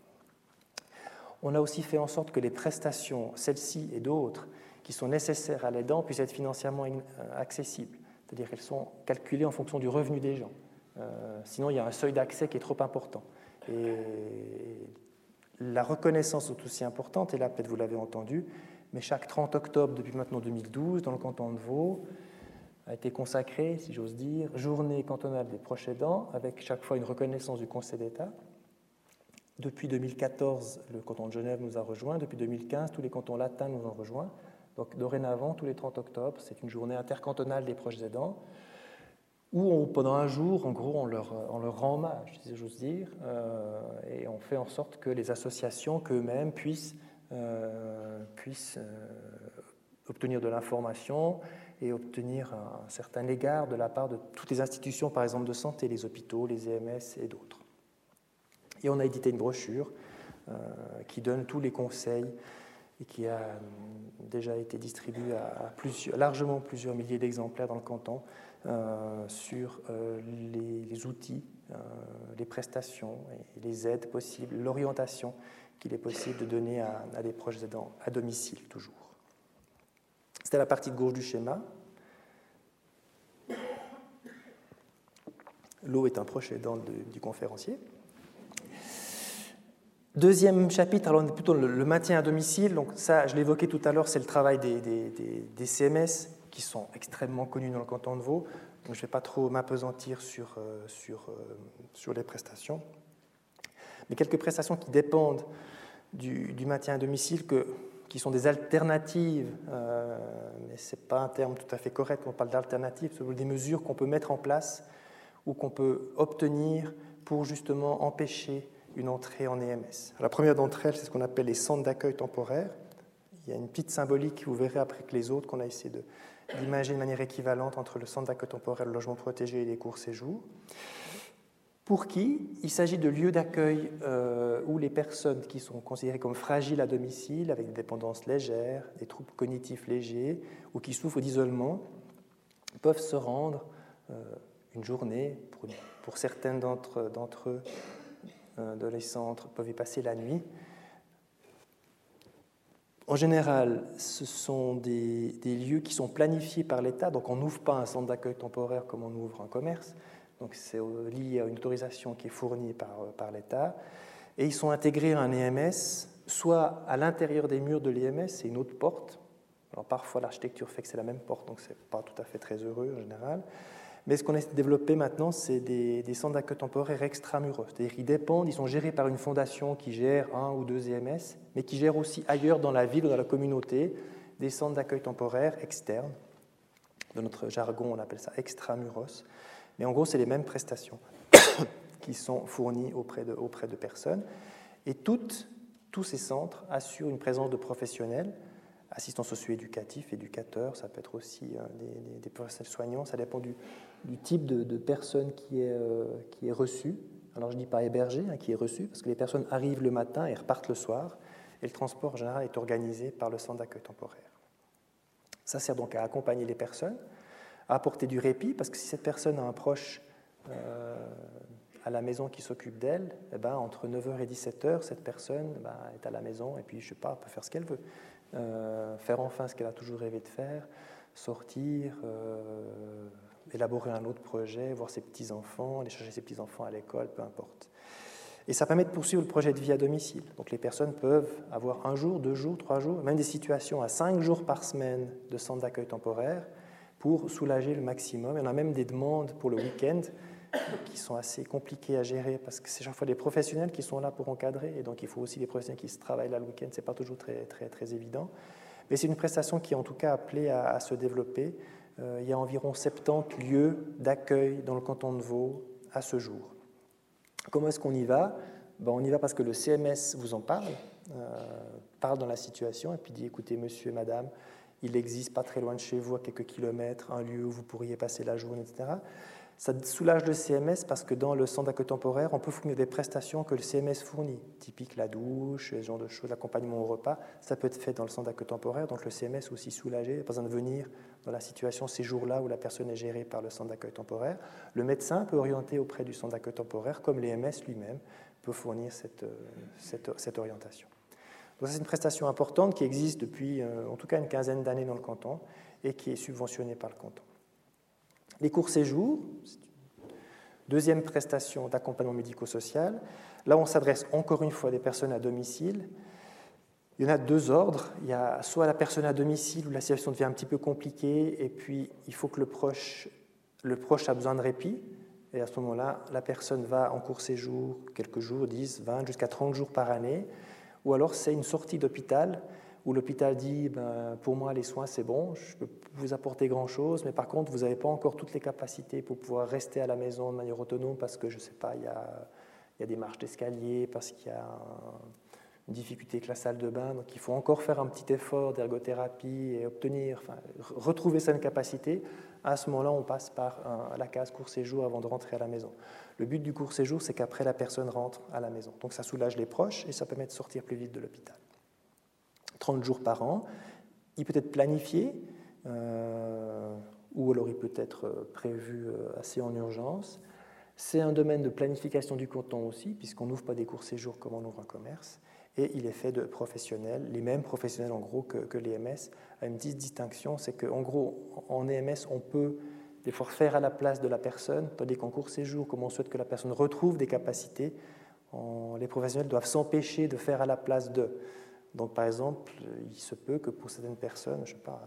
On a aussi fait en sorte que les prestations, celles-ci et d'autres, qui sont nécessaires à l'aidant, puissent être financièrement euh, accessibles. C'est-à-dire qu'elles sont calculées en fonction du revenu des gens. Euh, sinon, il y a un seuil d'accès qui est trop important. Et la reconnaissance est aussi importante, et là, peut-être vous l'avez entendu, mais chaque 30 octobre, depuis maintenant 2012, dans le canton de Vaud, a été consacré, si j'ose dire, journée cantonale des proches aidants, avec chaque fois une reconnaissance du Conseil d'État. Depuis 2014, le canton de Genève nous a rejoints. Depuis 2015, tous les cantons latins nous ont rejoints. Donc dorénavant, tous les 30 octobre, c'est une journée intercantonale des proches aidants, où pendant un jour, en gros, on leur, rend hommage, si j'ose dire, euh, et on fait en sorte que les associations qu'eux-mêmes puissent, euh, euh, obtenir de l'information et obtenir un certain égard de la part de toutes les institutions, par exemple de santé, les hôpitaux, les EMS et d'autres. Et on a édité une brochure euh, qui donne tous les conseils et qui a euh, déjà été distribuée à, largement plusieurs milliers d'exemplaires dans le canton euh, sur les, outils, les prestations et les aides possibles, l'orientation qu'il est possible de donner à, à, des proches aidants à domicile toujours. C'était la partie de gauche du schéma. L'eau est un proche aidant du conférencier. Deuxième chapitre, alors on est plutôt le, maintien à domicile. Donc ça, je l'évoquais tout à l'heure, c'est le travail des, CMS qui sont extrêmement connus dans le canton de Vaud. Donc je ne vais pas trop m'apesantir sur, euh, sur, euh, sur les prestations. Mais quelques prestations qui dépendent du, maintien à domicile, que, qui sont des alternatives, euh, mais ce n'est pas un terme tout à fait correct on parle d'alternatives, ce sont des mesures qu'on peut mettre en place ou qu'on peut obtenir pour justement empêcher une entrée en EMS. La première d'entre elles, c'est ce qu'on appelle les centres d'accueil temporaire. Il y a une petite symbolique, vous verrez après que les autres, qu'on a essayé d'imaginer de manière équivalente entre le centre d'accueil temporaire, le logement protégé et les courts séjours. Pour qui Il s'agit de lieux d'accueil euh, où les personnes qui sont considérées comme fragiles à domicile, avec des dépendances légères, des troubles cognitifs légers, ou qui souffrent d'isolement, peuvent se rendre euh, une journée, pour, pour d'entre eux, euh, dans les centres, peuvent y passer la nuit. En général, ce sont des, lieux qui sont planifiés par l'État, donc on n'ouvre pas un centre d'accueil temporaire comme on ouvre un commerce, donc c'est lié à une autorisation qui est fournie par, euh, par l'État. Et ils sont intégrés à un EMS, soit à l'intérieur des murs de l'EMS, c'est une autre porte. Alors parfois l'architecture fait que c'est la même porte, donc c'est pas tout à fait très heureux en général. Mais ce qu'on a développé maintenant, c'est des, des, centres d'accueil temporaire extramuros. C'est-à-dire qu'ils dépendent, ils sont gérés par une fondation qui gère un ou deux EMS, mais qui gère aussi ailleurs dans la ville ou dans la communauté des centres d'accueil temporaire externes. Dans notre jargon, on appelle ça extramuros. Mais en gros, c'est les mêmes prestations qui sont fournies auprès de, auprès de personnes. Et toutes, tous ces centres assurent une présence de professionnels, assistants socio-éducatifs, éducateurs, ça peut être aussi euh, des, professionnels soignants, ça dépend du, type de, personne qui est, euh, qui est reçue. Alors je dis pas hébergé, hein, qui est reçu, parce que les personnes arrivent le matin et repartent le soir, et le transport en général est organisé par le centre d'accueil temporaire. Ça sert donc à accompagner les personnes, à apporter du répit, parce que si cette personne a un proche euh, à la maison qui s'occupe d'elle, eh ben, entre 9h et 17h, cette personne ben, est à la maison et puis, je sais pas, peut faire ce qu'elle veut. Euh, faire enfin ce qu'elle a toujours rêvé de faire, sortir, euh, élaborer un autre projet, voir ses petits-enfants, aller chercher ses petits-enfants à l'école, peu importe. Et ça permet de poursuivre le projet de vie à domicile. Donc les personnes peuvent avoir un jour, deux jours, trois jours, même des situations à cinq jours par semaine de centre d'accueil temporaire pour soulager le maximum. Il y en a même des demandes pour le week-end qui sont assez compliquées à gérer parce que c'est chaque fois des professionnels qui sont là pour encadrer et donc il faut aussi des professionnels qui se travaillent là le week-end. C'est pas toujours très, très, très évident. Mais c'est une prestation qui est en tout cas appelée à, se développer. Euh, il y a environ 70 lieux d'accueil dans le canton de Vaud à ce jour. Comment est-ce qu'on y va? Ben, On y va parce que le CMS vous en parle, euh, parle dans la situation et puis dit écoutez, monsieur et madame, il existe pas très loin de chez vous, à quelques kilomètres, un lieu où vous pourriez passer la journée, etc. Ça soulage le CMS parce que dans le centre d'accueil temporaire, on peut fournir des prestations que le CMS fournit, typique la douche, ce genre de choses, l'accompagnement au repas. Ça peut être fait dans le centre d'accueil temporaire, donc le CMS aussi soulagé, pas besoin de venir dans la situation ces jours-là où la personne est gérée par le centre d'accueil temporaire. Le médecin peut orienter auprès du centre d'accueil temporaire, comme l'EMS lui-même peut fournir cette, euh, orientation. Donc c'est une prestation importante qui existe depuis euh, en tout cas une quinzaine d'années dans le canton et qui est subventionnée par le canton. Les courts séjours, deuxième prestation d'accompagnement médico-social. Là, on s'adresse encore une fois à des personnes à domicile. Il y en a deux ordres. Il y a soit la personne à domicile où la situation devient un petit peu compliquée et puis il faut que le proche, le proche a besoin de répit. Et à ce moment-là, la personne va en court séjour quelques jours, 10, 20, jusqu'à 30 jours par année ou alors c'est une sortie d'hôpital où l'hôpital dit ben, pour moi les soins c'est bon, je peux vous apporter grand chose, mais par contre vous n'avez pas encore toutes les capacités pour pouvoir rester à la maison de manière autonome parce que je ne sais pas, il y a, des marches d'escalier, parce qu'il y a une difficulté avec la salle de bain, donc il faut encore faire un petit effort d'ergothérapie et obtenir, retrouver cette capacité. À ce moment-là, on passe par la case court séjour avant de rentrer à la maison. Le but du court séjour, c'est qu'après, la personne rentre à la maison. Donc ça soulage les proches et ça permet de sortir plus vite de l'hôpital. 30 jours par an, il peut être planifié, euh, ou alors il peut être euh, prévu euh, assez en urgence. C'est un domaine de planification du canton aussi, puisqu'on n'ouvre pas des courts séjours comme on ouvre un commerce, et il est fait de professionnels, les mêmes professionnels en gros que, que l'EMS, une petite distinction, c'est qu'en gros, en EMS, on peut des fois faire à la place de la personne, tandis qu'en court séjour, comme on souhaite que la personne retrouve des capacités, les professionnels doivent s'empêcher de faire à la place d'eux. Donc, par exemple, il se peut que pour certaines personnes, je ne sais pas,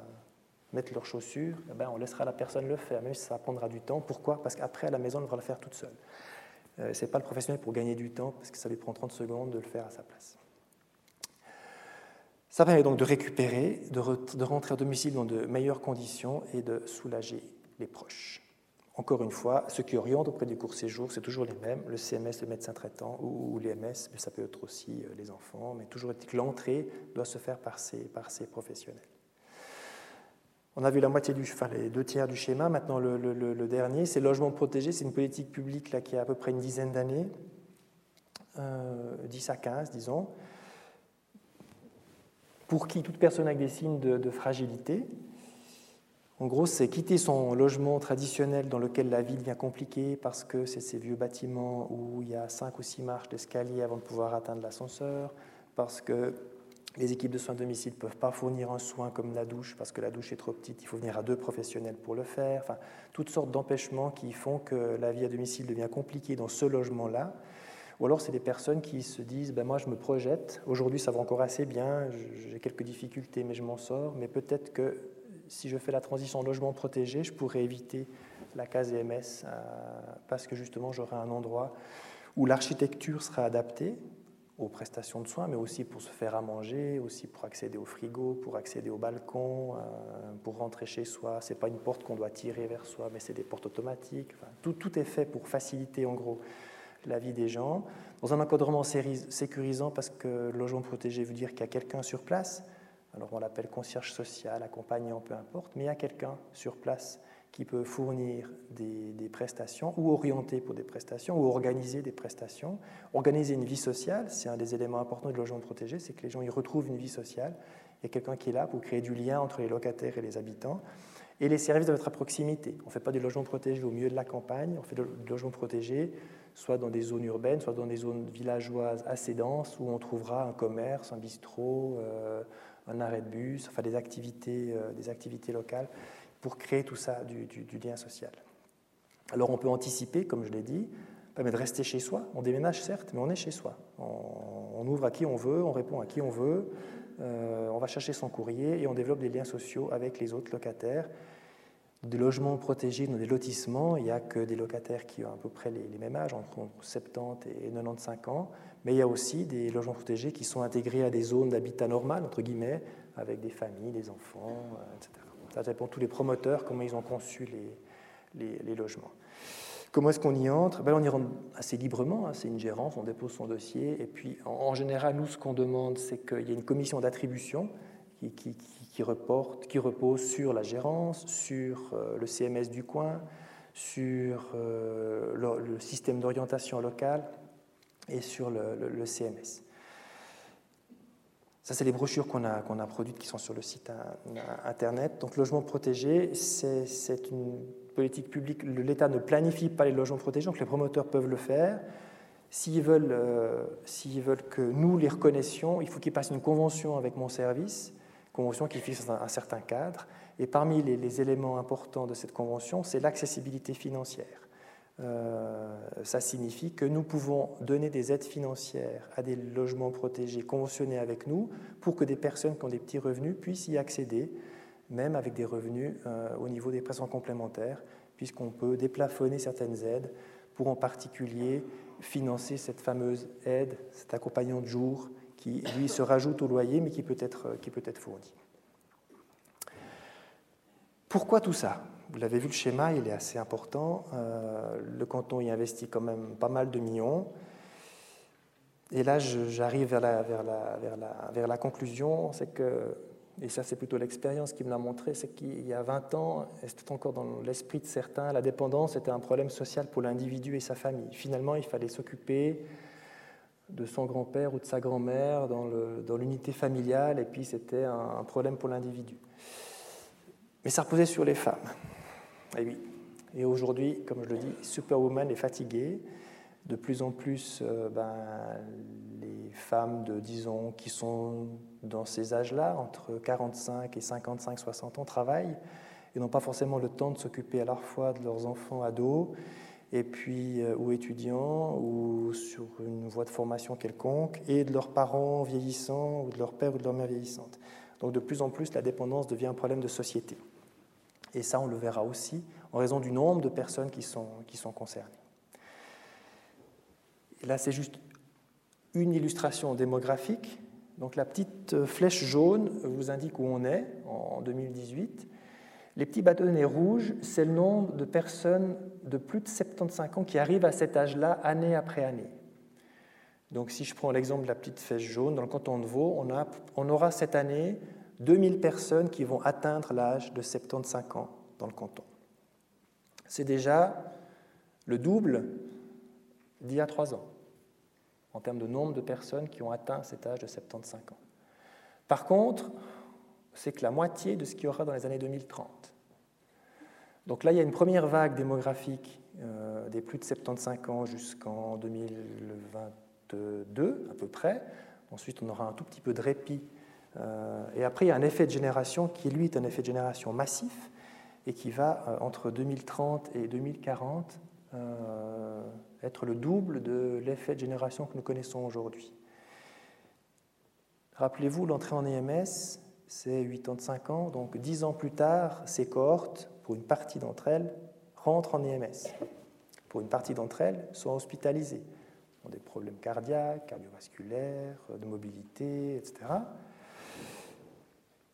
mettre leurs chaussures, eh ben, on laissera la personne le faire, même si ça prendra du temps. Pourquoi? Parce qu'après, à la maison, elle devra le faire toute seule. Euh, Ce n'est pas le professionnel pour gagner du temps, parce que ça lui prend 30 secondes de le faire à sa place. Ça permet donc de récupérer, de, re de rentrer à domicile dans de meilleures conditions et de soulager les proches. Encore une fois, ceux qui orientent auprès du court séjour, c'est toujours les mêmes, le CMS, le médecin traitant, ou, l'EMS, mais ça peut être aussi euh, les enfants, mais toujours que l'entrée doit se faire par ces, professionnels. On a vu la moitié du, enfin les deux tiers du schéma. Maintenant, le, dernier, c'est logement protégé. C'est une politique publique qui a à peu près une dizaine d'années, 10 euh, à 15, disons, pour qui toute personne avec des signes de, fragilité, en gros, c'est quitter son logement traditionnel dans lequel la vie devient compliquée parce que c'est ces vieux bâtiments où il y a cinq ou six marches d'escalier avant de pouvoir atteindre l'ascenseur, parce que les équipes de soins de domicile ne peuvent pas fournir un soin comme la douche parce que la douche est trop petite, il faut venir à deux professionnels pour le faire. Enfin, toutes sortes d'empêchements qui font que la vie à domicile devient compliquée dans ce logement-là. Ou alors c'est des personnes qui se disent ben moi je me projette, aujourd'hui ça va encore assez bien, j'ai quelques difficultés mais je m'en sors, mais peut-être que si je fais la transition logement protégé, je pourrais éviter la case EMS euh, parce que justement j'aurai un endroit où l'architecture sera adaptée aux prestations de soins, mais aussi pour se faire à manger, aussi pour accéder au frigo, pour accéder au balcon, euh, pour rentrer chez soi. Ce n'est pas une porte qu'on doit tirer vers soi, mais c'est des portes automatiques. tout, est fait pour faciliter en gros la vie des gens, dans un encadrement sécurisant parce que logement protégé veut dire qu'il y a quelqu'un sur place. Alors on l'appelle concierge social, accompagnant, peu importe, mais il y a quelqu'un sur place qui peut fournir des, prestations ou orienter pour des prestations ou organiser des prestations. Organiser une vie sociale, c'est un des éléments importants du logement protégé, c'est que les gens y retrouvent une vie sociale. Il y a quelqu'un qui est là pour créer du lien entre les locataires et les habitants. Et les services doivent être à proximité. On ne fait pas du logement protégé au milieu de la campagne, on fait du logement protégé soit dans des zones urbaines, soit dans des zones villageoises assez denses où on trouvera un commerce, un bistrot, euh, un arrêt de bus, enfin des activités, euh, des activités locales pour créer tout ça, du, lien social. Alors on peut anticiper, comme je l'ai dit, permet de rester chez soi. On déménage certes, mais on est chez soi. On, ouvre à qui on veut, on répond à qui on veut, euh, on va chercher son courrier et on développe des liens sociaux avec les autres locataires. Des logements protégés dans des lotissements, il n'y a que des locataires qui ont à peu près les, les mêmes âges, entre 70 et 95 ans, mais il y a aussi des logements protégés qui sont intégrés à des zones d'habitat normal, entre guillemets, avec des familles, des enfants, euh, etc. Ça dépend tous les promoteurs, comment ils ont conçu les, logements. Comment est-ce qu'on y entre? Ben, On y rentre assez librement, hein. c'est une gérance, on dépose son dossier, et puis en, général, nous, ce qu'on demande, c'est qu'il y ait une commission d'attribution qui, repose sur la gérance, sur euh, le CMS du coin, sur euh, le, système d'orientation locale et sur le, CMS. Ça, c'est les brochures qu'on a, qu'on a produites qui sont sur le site Internet. Donc, logement protégé, c'est une politique publique. L'État ne planifie pas les logements protégés, donc les promoteurs peuvent le faire. S'ils veulent, euh, veulent que nous les reconnaissions, il faut qu'ils passent une convention avec mon service, convention qui fixe un, certain cadre. Et parmi les éléments importants de cette convention, c'est l'accessibilité financière. Euh, ça signifie que nous pouvons donner des aides financières à des logements protégés conventionnés avec nous pour que des personnes qui ont des petits revenus puissent y accéder, même avec des revenus euh, au niveau des prestations complémentaires, puisqu'on peut déplafonner certaines aides pour en particulier financer cette fameuse aide, cet accompagnant de jour qui, lui, se rajoute au loyer, mais qui peut être, qui peut être fourni. Pourquoi tout ça? Vous l'avez vu, le schéma, il est assez important. Euh, le canton y investit quand même pas mal de millions. Et là, j'arrive vers la, conclusion, c'est que, et ça c'est plutôt l'expérience qui me l'a montré, c'est qu'il y a 20 ans, et c'était encore dans l'esprit de certains, la dépendance était un problème social pour l'individu et sa famille. Finalement, il fallait s'occuper de son grand-père ou de sa grand-mère dans l'unité familiale, et puis c'était un problème pour l'individu. Mais ça reposait sur les femmes. Et oui. Et aujourd'hui, comme je le dis, Superwoman est fatiguée. De plus en plus, euh, ben, les femmes de, disons, qui sont dans ces âges-là, entre 45 et 55, 60 ans, travaillent et n'ont pas forcément le temps de s'occuper à la fois de leurs enfants ados, et puis, euh, ou étudiants, ou sur une voie de formation quelconque, et de leurs parents vieillissants, ou de leur père ou de leur mère vieillissante. Donc de plus en plus, la dépendance devient un problème de société. Et ça, on le verra aussi en raison du nombre de personnes qui sont, qui sont concernées. Là, c'est juste une illustration démographique. Donc la petite flèche jaune vous indique où on est en 2018. Les petits bâtonnets rouges, c'est le nombre de personnes de plus de 75 ans qui arrivent à cet âge-là année après année. Donc si je prends l'exemple de la petite flèche jaune, dans le canton de Vaud, on, a, on aura cette année 2000 personnes qui vont atteindre l'âge de 75 ans dans le canton. C'est déjà le double d'il y a trois ans, en termes de nombre de personnes qui ont atteint cet âge de 75 ans. Par contre, c'est que la moitié de ce qu'il y aura dans les années 2030. Donc là, il y a une première vague démographique euh, des plus de 75 ans jusqu'en 2022 à peu près. Ensuite, on aura un tout petit peu de répit. Euh, et après, il y a un effet de génération qui, lui, est un effet de génération massif et qui va, euh, entre 2030 et 2040, être le double de l'effet de génération que nous connaissons aujourd'hui. Rappelez-vous, l'entrée en EMS, c'est 85 ans, donc 10 ans plus tard, ces cohortes, pour une partie d'entre elles, rentrent en EMS. Pour une partie d'entre elles, sont hospitalisées, ont des problèmes cardiaques, cardiovasculaires, de mobilité, etc.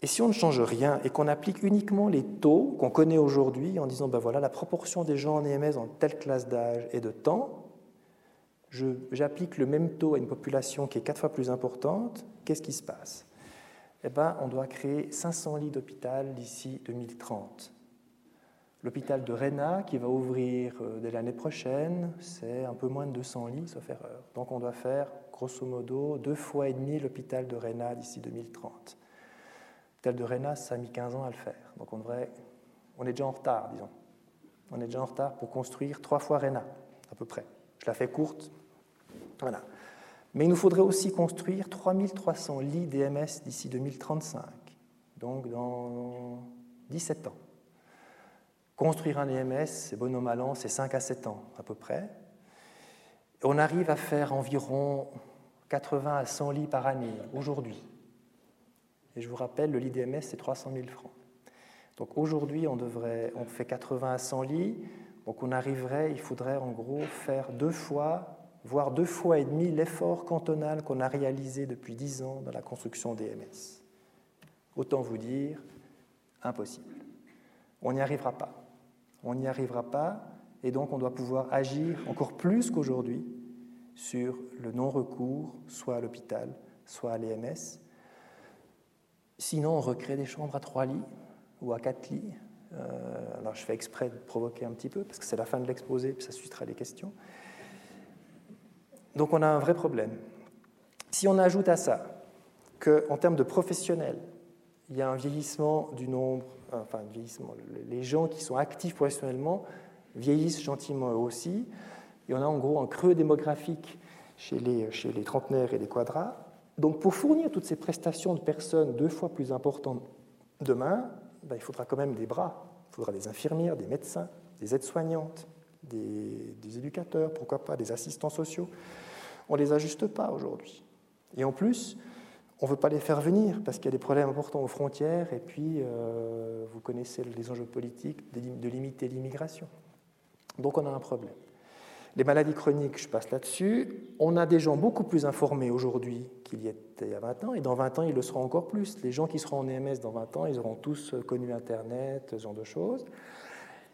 Et si on ne change rien et qu'on applique uniquement les taux qu'on connaît aujourd'hui en disant ben voilà la proportion des gens en EMS dans telle classe d'âge et de temps, j'applique le même taux à une population qui est quatre fois plus importante, qu'est-ce qui se passe? Eh ben, on doit créer 500 lits d'hôpital d'ici 2030. L'hôpital de Réna, qui va ouvrir euh, dès l'année prochaine, c'est un peu moins de 200 lits, sauf erreur. Donc on doit faire, grosso modo, deux fois et demi l'hôpital de Réna d'ici 2030. L'hôpital de Réna, ça a mis 15 ans à le faire. Donc on, est déjà en retard, disons. On est déjà en retard pour construire trois fois Réna, à peu près. Je la fais courte. Voilà. Mais il nous faudrait aussi construire 3300 lits d'EMS d'ici 2035, donc dans 17 ans. Construire un EMS, c'est bon mal an, c'est 5 à 7 ans à peu près. On arrive à faire environ 80 à 100 lits par année aujourd'hui. Et je vous rappelle, le lit d'EMS, c'est 300 000 francs. Donc aujourd'hui, on, devrait, on fait 80 à 100 lits. Donc on arriverait, il faudrait en gros faire deux fois voire deux fois et demi l'effort cantonal qu'on a réalisé depuis dix ans dans la construction des MS. Autant vous dire, impossible. On n'y arrivera pas. On n'y arrivera pas, et donc on doit pouvoir agir encore plus qu'aujourd'hui sur le non-recours, soit à l'hôpital, soit à l'EMS. Sinon, on recrée des chambres à trois lits ou à quatre lits. Euh, alors, je fais exprès de provoquer un petit peu, parce que c'est la fin de l'exposé, puis ça suscitera des questions. Donc on a un vrai problème. Si on ajoute à ça qu'en termes de professionnels, il y a un vieillissement du nombre, enfin vieillissement, les gens qui sont actifs professionnellement vieillissent gentiment eux aussi. Y en a en gros un creux démographique chez les, chez les trentenaires et les quadras. Donc pour fournir toutes ces prestations de personnes deux fois plus importantes demain, ben, il faudra quand même des bras. Il faudra des infirmières, des médecins, des aides-soignantes, des, des éducateurs, pourquoi pas, des assistants sociaux. On ne les ajuste pas aujourd'hui. Et en plus, on ne veut pas les faire venir parce qu'il y a des problèmes importants aux frontières et puis euh, vous connaissez les enjeux politiques de limiter l'immigration. Donc on a un problème. Les maladies chroniques, je passe là-dessus. On a des gens beaucoup plus informés aujourd'hui qu'il y était il y a 20 ans, et dans 20 ans, ils le seront encore plus. Les gens qui seront en EMS dans 20 ans, ils auront tous connu Internet, ce genre de choses.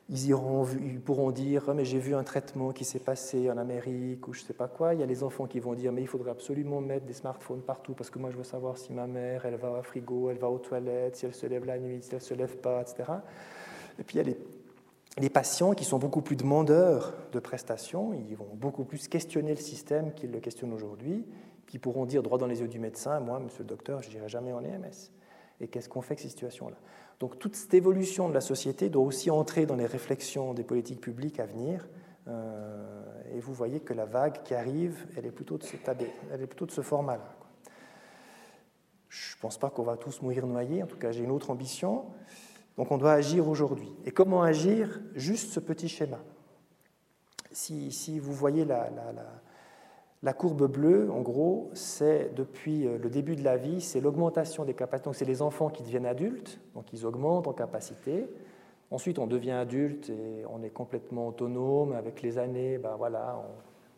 Ils, iront, ils pourront dire oh, mais j'ai vu un traitement qui s'est passé en Amérique ou je ne sais pas quoi. Il y a les enfants qui vont dire mais il faudrait absolument mettre des smartphones partout parce que moi je veux savoir si ma mère elle va au frigo, elle va aux toilettes, si elle se lève la nuit, si elle ne se lève pas, etc. Et puis il y a les, les patients qui sont beaucoup plus demandeurs de prestations, ils vont beaucoup plus questionner le système qu'ils le questionnent aujourd'hui, qui pourront dire droit dans les yeux du médecin, moi, monsieur le docteur, je n'irai jamais en EMS. Et qu'est-ce qu'on fait avec ces situations-là donc toute cette évolution de la société doit aussi entrer dans les réflexions des politiques publiques à venir. Euh, et vous voyez que la vague qui arrive, elle est plutôt de ce, elle est plutôt de ce format-là. Je ne pense pas qu'on va tous mourir noyés, en tout cas j'ai une autre ambition. Donc on doit agir aujourd'hui. Et comment agir? Juste ce petit schéma. Si, vous voyez la, la, la la courbe bleue, en gros, c'est depuis euh, le début de la vie, c'est l'augmentation des capacités. Donc, c'est les enfants qui deviennent adultes, donc ils augmentent en capacité. Ensuite, on devient adulte et on est complètement autonome. Avec les années, ben voilà,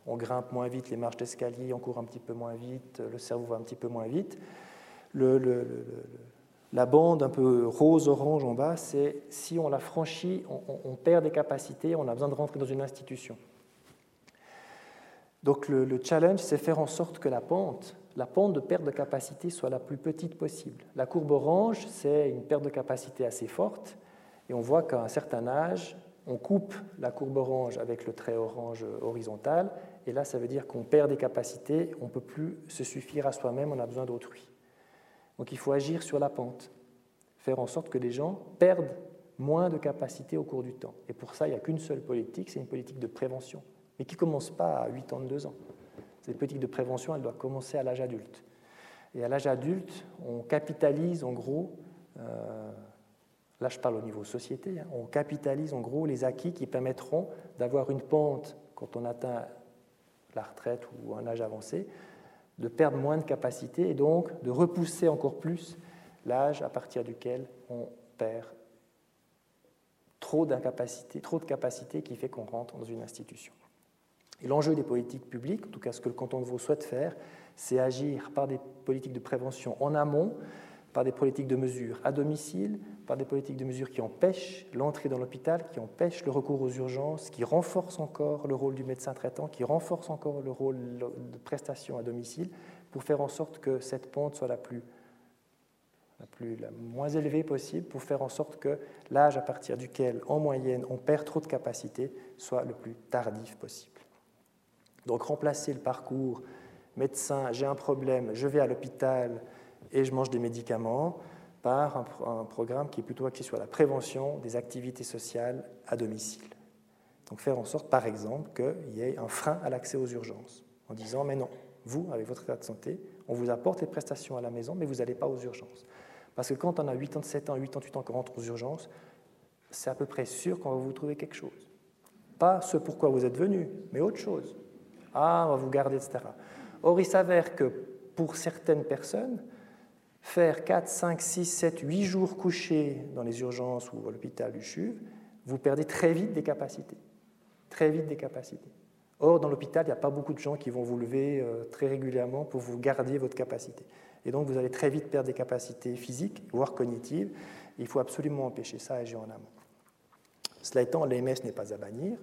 on, grimpe moins vite les marches d'escalier, on court un petit peu moins vite, le cerveau va un petit peu moins vite. La bande un peu rose-orange en bas, c'est si on la franchit, on perd des capacités, on a besoin de rentrer dans une institution. Donc le, challenge, c'est faire en sorte que la pente, la pente de perte de capacité soit la plus petite possible. La courbe orange, c'est une perte de capacité assez forte, et on voit qu'à un certain âge, on coupe la courbe orange avec le trait orange horizontal, et là, ça veut dire qu'on perd des capacités, on ne peut plus se suffire à soi-même, on a besoin d'autrui. Donc il faut agir sur la pente, faire en sorte que les gens perdent moins de capacités au cours du temps. Et pour ça, il n'y a qu'une seule politique, c'est une politique de prévention, mais qui ne commence pas à 8 ans, 2 ans. Cette politique de prévention, elle doit commencer à l'âge adulte. Et à l'âge adulte, on capitalise en gros, euh, là je parle au niveau société, hein, on capitalise en gros les acquis qui permettront d'avoir une pente quand on atteint la retraite ou un âge avancé, de perdre moins de capacité et donc de repousser encore plus l'âge à partir duquel on perd trop d'incapacité, trop de capacité qui fait qu'on rentre dans une institution. Et l'enjeu des politiques publiques, en tout cas ce que le canton de Vaud souhaite faire, c'est agir par des politiques de prévention en amont, par des politiques de mesure à domicile, par des politiques de mesure qui empêchent l'entrée dans l'hôpital, qui empêchent le recours aux urgences, qui renforcent encore le rôle du médecin traitant, qui renforcent encore le rôle de prestation à domicile, pour faire en sorte que cette pente soit la plus la, plus, la moins élevée possible, pour faire en sorte que l'âge à partir duquel, en moyenne, on perd trop de capacité soit le plus tardif possible. Donc remplacer le parcours médecin, j'ai un problème, je vais à l'hôpital et je mange des médicaments, par un, programme qui est plutôt axé sur la prévention des activités sociales à domicile. Donc faire en sorte, par exemple, qu'il y ait un frein à l'accès aux urgences, en disant, mais non, vous, avec votre état de santé, on vous apporte les prestations à la maison, mais vous n'allez pas aux urgences. Parce que quand on a 87 ans, 88 ans qu'on rentre aux urgences, c'est à peu près sûr qu'on va vous trouver quelque chose. Pas ce pourquoi vous êtes venu, mais autre chose. Ah, on va vous garder, etc. Or, il s'avère que pour certaines personnes, faire 4, 5, 6, 7, 8 jours couchés dans les urgences ou à l'hôpital du CHUV, vous perdez très vite des capacités. Très vite des capacités. Or, dans l'hôpital, il n'y a pas beaucoup de gens qui vont vous lever euh, très régulièrement pour vous garder votre capacité. Et donc, vous allez très vite perdre des capacités physiques, voire cognitives. Il faut absolument empêcher ça et agir en amont. Cela étant, l'AMS n'est pas à bannir.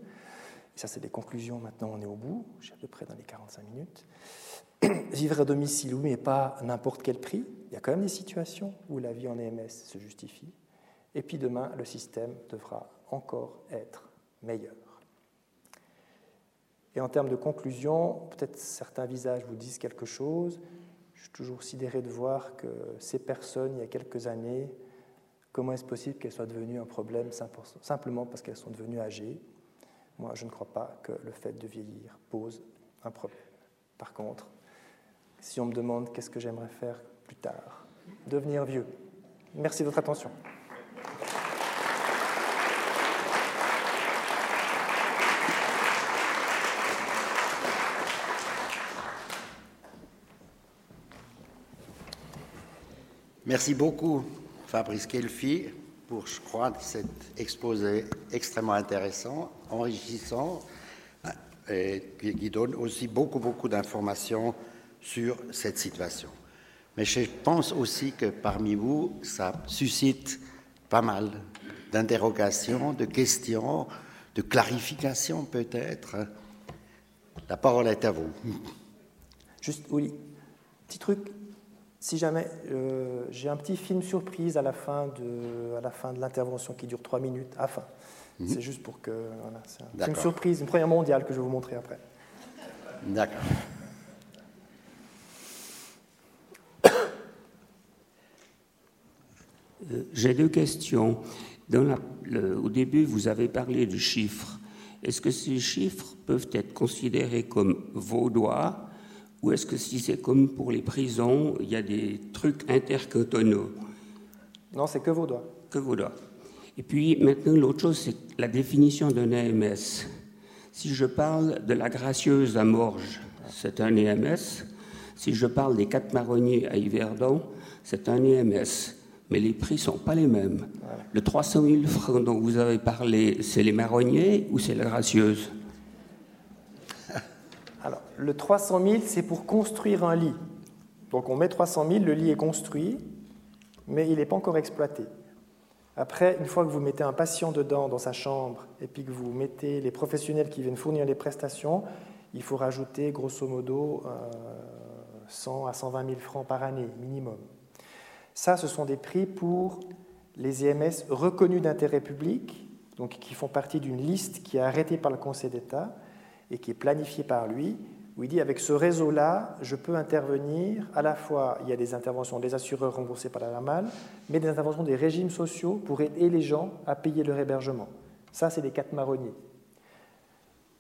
Ça, c'est des conclusions. Maintenant, on est au bout. J'ai à peu près dans les 45 minutes. Vivre à domicile, oui, mais pas n'importe quel prix. Il y a quand même des situations où la vie en EMS se justifie. Et puis demain, le système devra encore être meilleur. Et en termes de conclusion, peut-être certains visages vous disent quelque chose. Je suis toujours sidéré de voir que ces personnes, il y a quelques années, comment est-ce possible qu'elles soient devenues un problème simplement parce qu'elles sont devenues âgées? Moi, je ne crois pas que le fait de vieillir pose un problème. Par contre, si on me demande qu'est-ce que j'aimerais faire plus tard, devenir vieux. Merci de votre attention. Merci beaucoup, Fabrice Kelfi, pour, je crois, cet exposé extrêmement intéressant, enrichissant, et qui donne aussi beaucoup, beaucoup d'informations sur cette situation. Mais je pense aussi que parmi vous, ça suscite pas mal d'interrogations, de questions, de clarifications peut-être. La parole est à vous. Juste, oui, petit truc, si jamais euh, j'ai un petit film surprise à la fin de, à la fin de l'intervention qui dure trois minutes, à fin. Mhm. C'est juste pour que. Voilà, c'est un film surprise, une première mondiale que je vais vous montrer après. D'accord. J'ai deux questions. Dans au début, vous avez parlé de chiffres. Est-ce que ces chiffres peuvent être considérés comme vaudois ou est-ce que si c'est comme pour les prisons, il y a des trucs intercantonaux? Non, c'est que vaudois. Que vaudois. Et puis maintenant, l'autre chose, c'est la définition d'un EMS. Si je parle de la gracieuse à Morges, c'est un EMS. Si je parle des quatre marronniers à Yverdon, c'est un EMS. Mais les prix sont pas les mêmes. Le 300 000 francs dont vous avez parlé, c'est les marronniers ou c'est la gracieuse alors, le 300 000, c'est pour construire un lit. Donc on met 300 000, le lit est construit, mais il n'est pas encore exploité. Après, une fois que vous mettez un patient dedans, dans sa chambre, et puis que vous mettez les professionnels qui viennent fournir les prestations, il faut rajouter grosso modo 100 à 120 000 francs par année minimum. Ça, ce sont des prix pour les EMS reconnus d'intérêt public, donc qui font partie d'une liste qui est arrêtée par le Conseil d'État et qui est planifiée par lui, où il dit avec ce réseau-là, je peux intervenir, à la fois il y a des interventions des assureurs remboursés par la LAMAL, mais des interventions des régimes sociaux pour aider les gens à payer leur hébergement. Ça, c'est les quatre marronniers.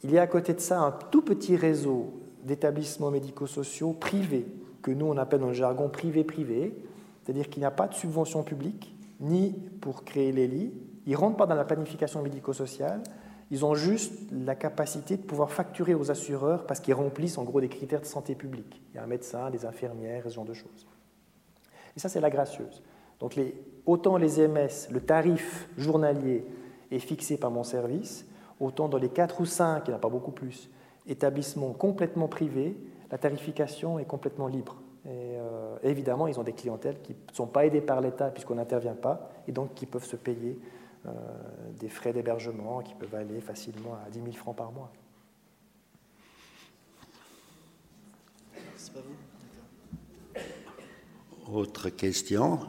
Il y a à côté de ça un tout petit réseau d'établissements médico-sociaux privés, que nous on appelle dans le jargon privé-privé, c'est-à-dire qu'il n'y a pas de subvention publique, ni pour créer les lits, ils ne rentrent pas dans la planification médico-sociale, ils ont juste la capacité de pouvoir facturer aux assureurs parce qu'ils remplissent en gros des critères de santé publique. Il y a un médecin, des infirmières, ce genre de choses. Et ça, c'est la gracieuse. Donc autant les MS, le tarif journalier est fixé par mon service, autant dans les 4 ou 5, il n'y en a pas beaucoup plus, établissements complètement privés, la tarification est complètement libre. Euh, évidemment, ils ont des clientèles qui ne sont pas aidées par l'État puisqu'on n'intervient pas, et donc qui peuvent se payer euh, des frais d'hébergement qui peuvent aller facilement à 10 000 francs par mois. Autre question?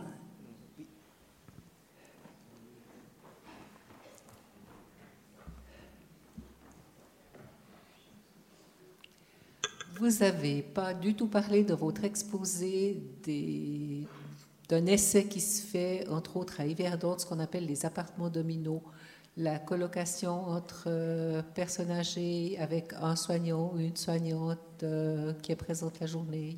Vous n'avez pas du tout parlé de votre exposé des d'un essai qui se fait, entre autres, à Yverdon, ce qu'on appelle les appartements dominos, la colocation entre euh, personnes âgées avec un soignant ou une soignante euh, qui est présente la journée.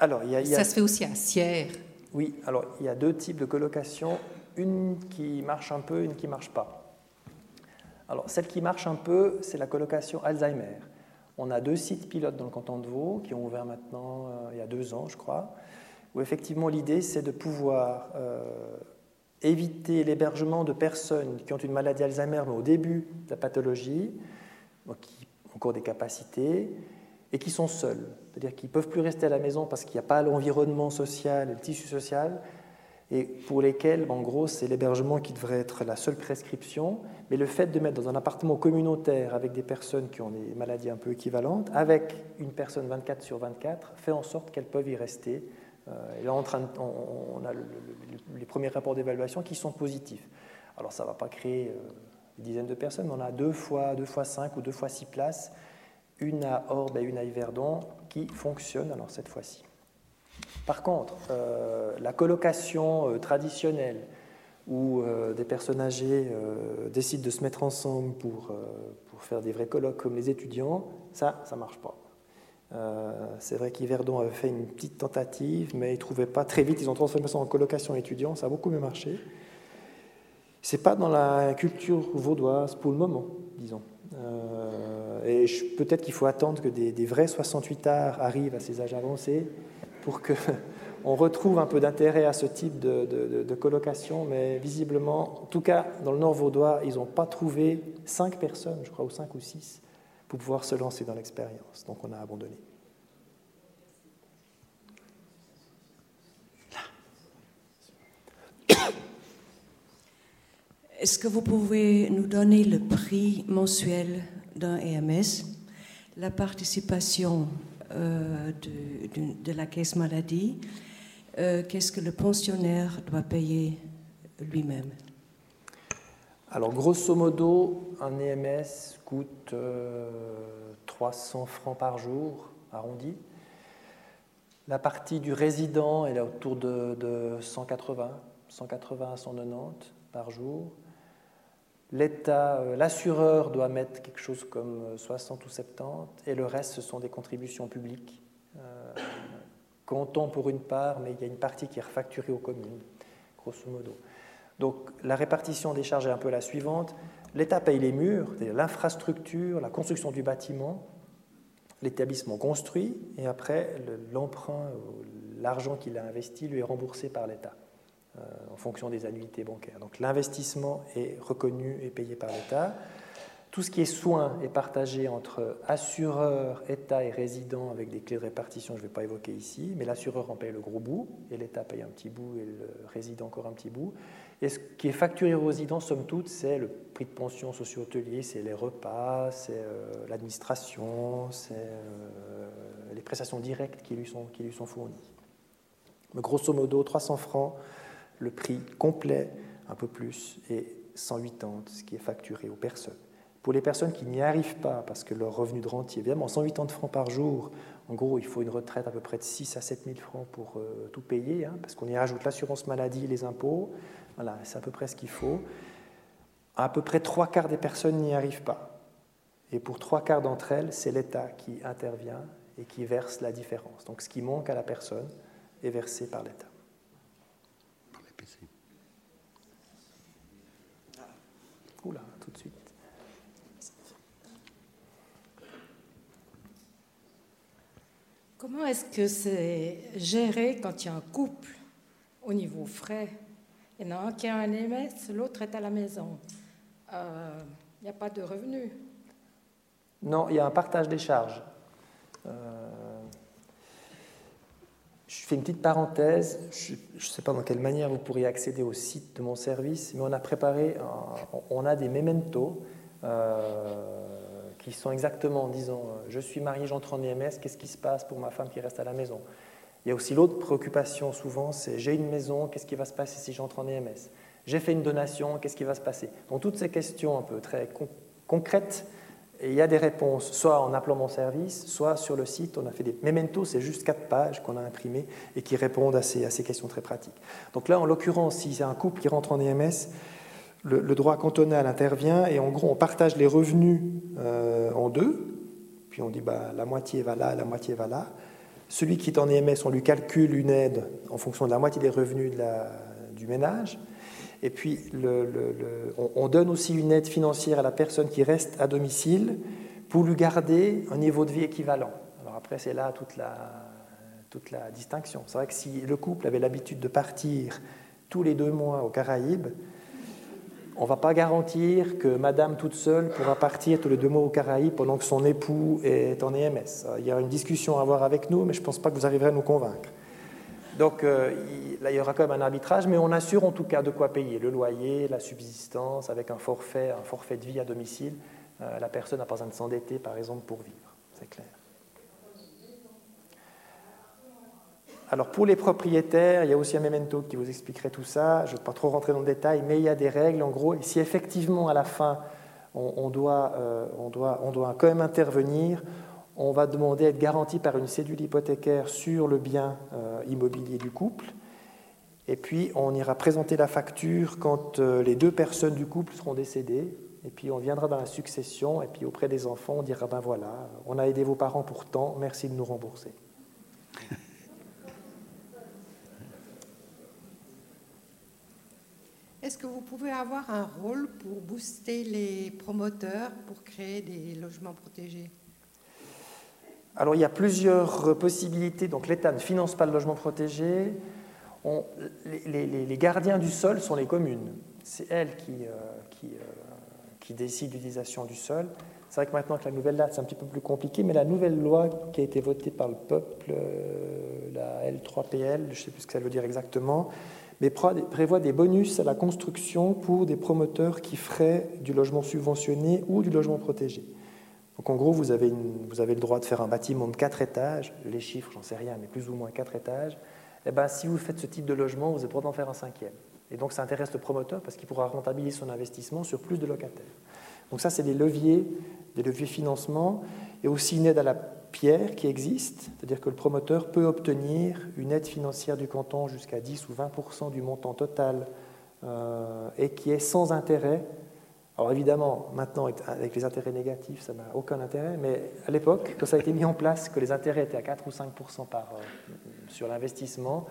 Alors, il y a, Ça se fait aussi à Sierre. Oui, alors il y a deux types de colocation, une qui marche un peu, une qui ne marche pas. Alors, celle qui marche un peu, c'est la colocation Alzheimer. On a deux sites pilotes dans le canton de Vaud qui ont ouvert maintenant euh, il y a deux ans, je crois où effectivement l'idée c'est de pouvoir euh, éviter l'hébergement de personnes qui ont une maladie Alzheimer, mais au début de la pathologie, donc qui ont encore des capacités, et qui sont seuls. C'est-à-dire qu'ils ne peuvent plus rester à la maison parce qu'il n'y a pas l'environnement social le tissu social, et pour lesquels, en gros, c'est l'hébergement qui devrait être la seule prescription, mais le fait de mettre dans un appartement communautaire avec des personnes qui ont des maladies un peu équivalentes, avec une personne 24 sur 24, fait en sorte qu'elles peuvent y rester euh, et là, on, a les premiers rapports d'évaluation qui sont positifs. Alors, ça ne va pas créer euh, des dizaines de personnes, mais on a deux fois, deux fois cinq ou deux fois six places, une à Orbe et une à Yverdon, qui fonctionnent alors cette fois-ci. Par contre, euh, la colocation traditionnelle, où des personnes âgées décident de se mettre ensemble pour, pour faire des vrais colloques comme les étudiants, ça, ça ne marche pas. Euh, c'est vrai qu'Yverdon avait fait une petite tentative, mais ils ne trouvaient pas très vite. Ils ont transformé ça en colocation étudiant, ça a beaucoup mieux marché. C'est pas dans la culture vaudoise pour le moment, disons. Euh, et peut-être qu'il faut attendre que des, vrais 68 arts arrivent à ces âges avancés pour qu'on retrouve un peu d'intérêt à ce type de, colocation, mais visiblement, en tout cas dans le nord vaudois, ils n'ont pas trouvé cinq personnes, je crois, ou cinq ou six, pour pouvoir se lancer dans l'expérience. Donc on a abandonné. Est-ce que vous pouvez nous donner le prix mensuel d'un EMS, la participation euh, de, de, la caisse maladie, euh, qu'est-ce que le pensionnaire doit payer lui-même? Alors grosso modo, un EMS coûte 300 euh, francs par jour, arrondi. La partie du résident, elle est autour de, 180, 180 à 190 par jour. L'État, euh, l'assureur doit mettre quelque chose comme 60 euh, ou 70, et le reste, ce sont des contributions publiques. comptons pour une part, mais il y a une partie qui est refacturée aux communes, grosso modo. Donc la répartition des charges est un peu la suivante. L'État paye les murs, l'infrastructure, la construction du bâtiment, l'établissement construit, et après, l'emprunt, l'argent qu'il a investi lui est remboursé par l'État euh, en fonction des annuités bancaires. Donc l'investissement est reconnu et payé par l'État. Tout ce qui est soins est partagé entre assureurs, État et résidents avec des clés de répartition, je ne vais pas évoquer ici, mais l'assureur en paye le gros bout, et l'État paye un petit bout, et le résident encore un petit bout. Et ce qui est facturé aux résidents, somme toute, c'est le prix de pension socio-hôtelier, c'est les repas, c'est euh, l'administration, c'est euh, les prestations directes qui lui sont, qui lui sont fournies. Mais grosso modo, 300 francs, le prix complet, un peu plus, et 180, ce qui est facturé aux personnes. Pour les personnes qui n'y arrivent pas, parce que leur revenu de rentier, évidemment, 180 francs par jour, en gros, il faut une retraite à peu près de 6 à 7 000 francs pour euh, tout payer, hein, parce qu'on y rajoute l'assurance maladie, les impôts. Voilà, c'est à peu près ce qu'il faut. À peu près trois quarts des personnes n'y arrivent pas. Et pour trois quarts d'entre elles, c'est l'État qui intervient et qui verse la différence. Donc ce qui manque à la personne est versé par l'État. Oula, tout de suite. Comment est-ce que c'est géré quand il y a un couple au niveau frais? Il y en a un qui a un MS, l'autre est à la maison. Euh, il n'y a pas de revenus. Non, il y a un partage des charges. Euh, je fais une petite parenthèse. Je ne sais pas dans quelle manière vous pourriez accéder au site de mon service, mais on a préparé, on a des mementos. Euh, qui sont exactement en disant euh, je suis marié, j'entre en EMS, qu'est-ce qui se passe pour ma femme qui reste à la maison? Il y a aussi l'autre préoccupation souvent, c'est j'ai une maison, qu'est-ce qui va se passer si j'entre en EMS J'ai fait une donation, qu'est-ce qui va se passer? Donc toutes ces questions un peu très concrètes, il y a des réponses, soit en appelant mon service, soit sur le site. On a fait des mementos, c'est juste quatre pages qu'on a imprimées et qui répondent à ces, à ces questions très pratiques. Donc là, en l'occurrence, si c'est un couple qui rentre en EMS, le, droit cantonal intervient et en gros on partage les revenus euh, en deux, puis on dit bah, la moitié va là, la moitié va là. Celui qui est en EMS, on lui calcule une aide en fonction de la moitié des revenus du ménage. Et puis on, donne aussi une aide financière à la personne qui reste à domicile pour lui garder un niveau de vie équivalent. Alors après c'est là toute la, toute la distinction. C'est vrai que si le couple avait l'habitude de partir tous les deux mois aux Caraïbes, on ne va pas garantir que madame toute seule pourra partir tous les deux mois aux Caraïbes pendant que son époux est en EMS. Il y a une discussion à avoir avec nous, mais je ne pense pas que vous arriverez à nous convaincre. Donc euh, là, il y aura quand même un arbitrage, mais on assure en tout cas de quoi payer le loyer, la subsistance, avec un forfait, un forfait de vie à domicile. Euh, la personne n'a pas besoin de s'endetter, par exemple, pour vivre. C'est clair. Alors pour les propriétaires, il y a aussi un memento qui vous expliquerait tout ça. Je ne vais pas trop rentrer dans le détail, mais il y a des règles en gros. Et si effectivement à la fin on, doit, euh, doit, quand même intervenir, on va demander à être garanti par une cédule hypothécaire sur le bien euh, immobilier du couple. Et puis on ira présenter la facture quand euh, les deux personnes du couple seront décédées. Et puis on viendra dans la succession, et puis auprès des enfants, on dira ben voilà, on a aidé vos parents pour tant, merci de nous rembourser. Que vous pouvez avoir un rôle pour booster les promoteurs pour créer des logements protégés? Alors il y a plusieurs possibilités. Donc l'État ne finance pas le logement protégé. les, gardiens du sol sont les communes. C'est elles qui, euh, euh, qui décident l'utilisation du sol. C'est vrai que maintenant que la nouvelle date, c'est un petit peu plus compliqué, mais la nouvelle loi qui a été votée par le peuple, euh, la L3PL, je ne sais plus ce que ça veut dire exactement, mais prévoit des bonus à la construction pour des promoteurs qui feraient du logement subventionné ou du logement protégé. Donc en gros, vous avez, vous avez le droit de faire un bâtiment de 4 étages, les chiffres, j'en sais rien, mais plus ou moins 4 étages. Et eh ben, si vous faites ce type de logement, vous avez le droit d'en faire un cinquième. Et donc ça intéresse le promoteur parce qu'il pourra rentabiliser son investissement sur plus de locataires. Donc ça, c'est des leviers, des leviers financement, et aussi une aide à la pierre qui existe, c'est-à-dire que le promoteur peut obtenir une aide financière du canton jusqu'à 10 ou 20% du montant total euh, et qui est sans intérêt. Alors évidemment, maintenant, avec les intérêts négatifs, ça n'a aucun intérêt, mais à l'époque, quand ça a été mis en place, que les intérêts étaient à 4 ou 5 par, euh, sur l'investissement,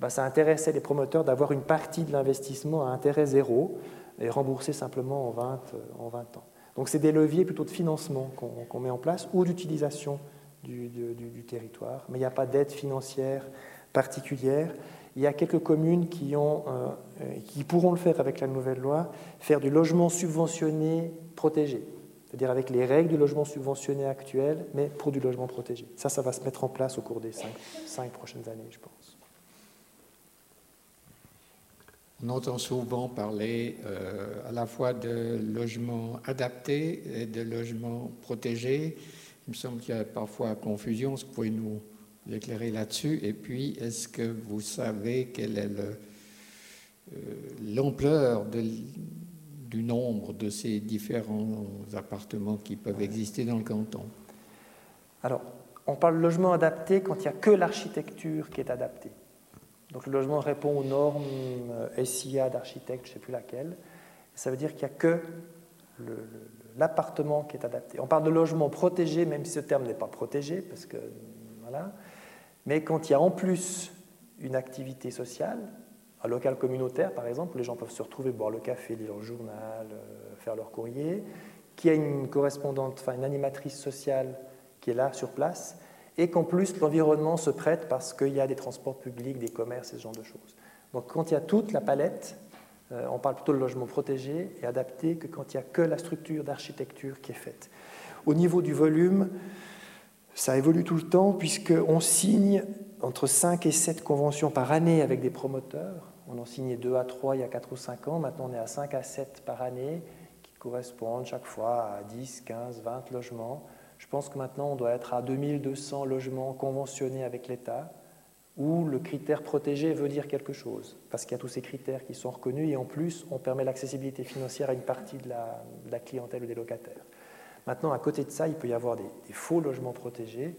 bah, ça intéressait les promoteurs d'avoir une partie de l'investissement à intérêt zéro et rembourser simplement en 20, euh, en 20 ans. Donc c'est des leviers plutôt de financement qu'on met en place ou d'utilisation du, territoire, mais il n'y a pas d'aide financière particulière. Il y a quelques communes euh, qui pourront le faire avec la nouvelle loi, faire du logement subventionné protégé. c'est-à-dire avec les règles du logement subventionné actuel, mais pour du logement protégé. Ça, ça va se mettre en place au cours des cinq, prochaines années, je pense. On entend souvent parler euh, à la fois de logements adaptés et de logements protégés. Il me semble qu'il y a parfois confusion. Est-ce que vous pouvez nous éclairer là-dessus? Et puis, est-ce que vous savez quelle est euh, l'ampleur du nombre de ces différents appartements qui peuvent exister dans le canton? Alors, on parle de logement adapté quand il n'y a que l'architecture qui est adaptée. Donc le logement répond aux normes euh, SIA d'architecte, je ne sais plus laquelle. Ça veut dire qu'il n'y a que l'appartement qui est adapté. On parle de logement protégé, même si ce terme n'est pas protégé, parce que voilà. Mais quand il y a en plus une activité sociale, un local communautaire, par exemple, les gens peuvent se retrouver, boire le café, lire leur journal, euh, faire leur courrier, qui a une correspondante, enfin une animatrice sociale qui est là sur place, et qu'en plus l'environnement se prête parce qu'il y a des transports publics, des commerces et ce genre de choses. Donc quand il y a toute la palette, euh, on parle plutôt de logement protégé et adapté que quand il n'y a que la structure d'architecture qui est faite. Au niveau du volume, ça évolue tout le temps puisqu'on signe entre 5 et 7 conventions par année avec des promoteurs. On en signait 2 à 3 il y a 4 ou 5 ans. Maintenant, on est à 5 à 7 par année qui correspondent chaque fois à 10, 15, 20 logements. Je pense que maintenant, on doit être à 2200 logements conventionnés avec l'État où le critère protégé veut dire quelque chose, parce qu'il y a tous ces critères qui sont reconnus, et en plus, on permet l'accessibilité financière à une partie de la, clientèle ou des locataires. Maintenant, à côté de ça, il peut y avoir des faux logements protégés,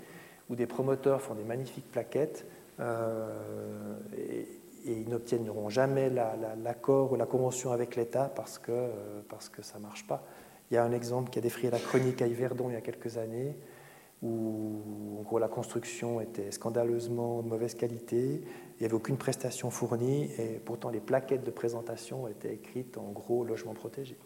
où des promoteurs font des magnifiques plaquettes euh, et, ils n'obtiendront jamais l'accord ou la convention avec l'État parce que, euh, parce que ça ne marche pas. Il y a un exemple qui a défrayé la chronique à Yverdon il y a quelques années, où la construction était scandaleusement de mauvaise qualité, il n'y avait aucune prestation fournie, et pourtant les plaquettes de présentation étaient écrites en gros logement protégé.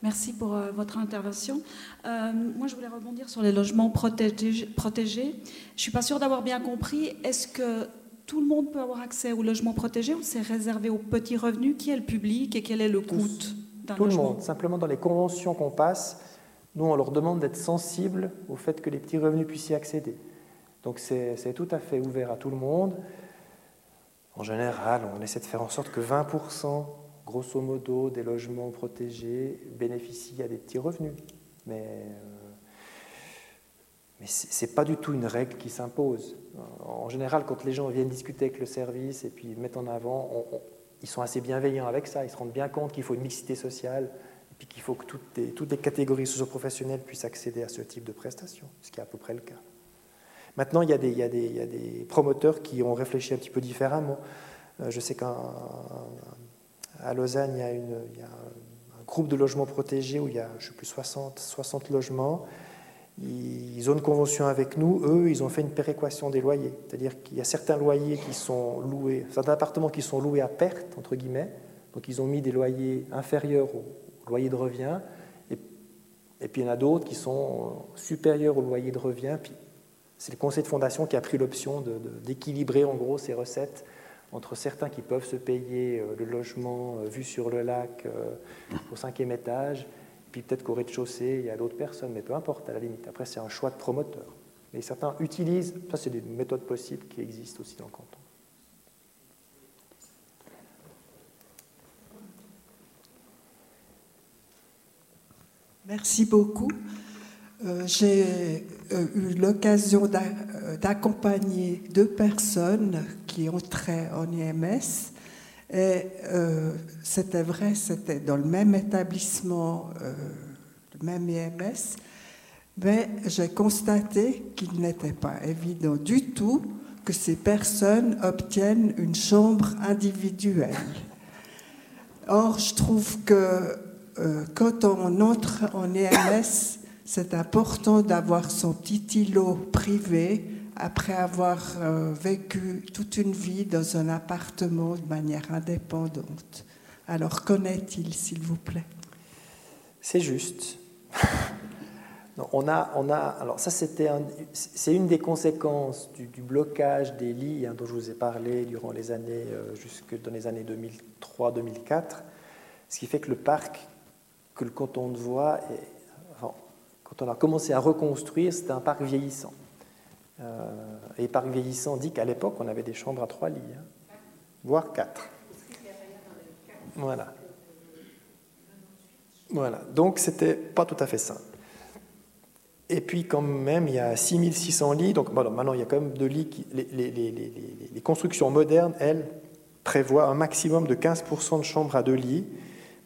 Merci pour euh, votre intervention. Euh, moi, je voulais rebondir sur les logements protégés. Je ne suis pas sûre d'avoir bien compris. Est-ce que tout le monde peut avoir accès aux logements protégés ou c'est réservé aux petits revenus Qui est le public et quel est le coût d'un Tout le monde. Simplement, dans les conventions qu'on passe, nous, on leur demande d'être sensibles au fait que les petits revenus puissent y accéder. Donc, c'est tout à fait ouvert à tout le monde. En général, on essaie de faire en sorte que 20% grosso modo, des logements protégés bénéficient à des petits revenus. Mais, euh, mais ce n'est pas du tout une règle qui s'impose. En général, quand les gens viennent discuter avec le service et puis mettent en avant, ils sont assez bienveillants avec ça. Ils se rendent bien compte qu'il faut une mixité sociale et puis qu'il faut que toutes les, catégories socio-professionnelles puissent accéder à ce type de prestations, ce qui est à peu près le cas. Maintenant, il y, a des, promoteurs qui ont réfléchi un petit peu différemment. Euh, je sais qu'un à Lausanne, il y, a un groupe de logements protégés où il y a, je sais plus, 60, 60 logements. Ils ont une convention avec nous. Eux, ils ont fait une péréquation des loyers. C'est-à-dire qu'il y a certains loyers qui sont loués, certains appartements qui sont loués à perte, entre guillemets. Donc, ils ont mis des loyers inférieurs au loyer de revient. Et, puis, il y en a d'autres qui sont supérieurs au loyer de revient. Puis, c'est le conseil de fondation qui a pris l'option d'équilibrer, en gros, ces recettes entre certains qui peuvent se payer euh, le logement euh, vu sur le lac euh, au cinquième étage, peut-être qu'au rez-de-chaussée, il y a d'autres personnes, mais peu importe, à la limite. Après, c'est un choix de promoteur. Mais certains utilisent, ça c'est des méthodes possibles qui existent aussi dans le canton. Merci beaucoup. J'ai eu l'occasion d'accompagner deux personnes qui entraient en IMS. Et euh, c'était vrai, c'était dans le même établissement, euh, le même IMS, mais j'ai constaté qu'il n'était pas évident du tout que ces personnes obtiennent une chambre individuelle. Or, je trouve que euh, quand on entre en IMS, c'est important d'avoir son petit îlot privé après avoir euh, vécu toute une vie dans un appartement de manière indépendante. Alors qu'en est-il, s'il vous plaît? C'est juste. on a, on a, alors ça c'était c'est une des conséquences du, blocage des lits hein, dont je vous ai parlé durant les années euh, jusque dans les années 2003-2004, ce qui fait que le parc que le canton de Voix, quand on a commencé à reconstruire, c'était un parc vieillissant. Euh, et parc vieillissant dit qu'à l'époque on avait des chambres à trois lits, hein, voire quatre. Voilà. Voilà. Donc c'était pas tout à fait simple. Et puis quand même, il y a 6600 lits. Donc maintenant, il y a quand même de lits. Qui, les, constructions modernes, elles, prévoient un maximum de 15% de chambres à deux lits.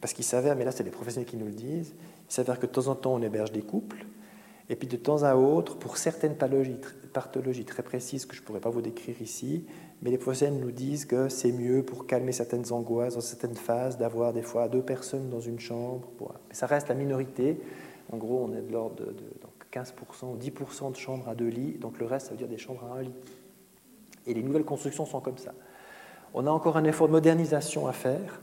Parce qu'il s'avère, mais là, c'est les professionnels qui nous le disent, il s'avère que de temps en temps, on héberge des couples. Et puis de temps à autre, pour certaines pathologies, très précises que je ne pourrais pas vous décrire ici, mais les professionnels nous disent que c'est mieux pour calmer certaines angoisses dans certaines phases d'avoir des fois deux personnes dans une chambre. Mais ça reste la minorité. En gros, on est de l'ordre de 15% ou 10% de chambres à deux lits, donc le reste, ça veut dire des chambres à un lit. Et les nouvelles constructions sont comme ça. On a encore un effort de modernisation à faire,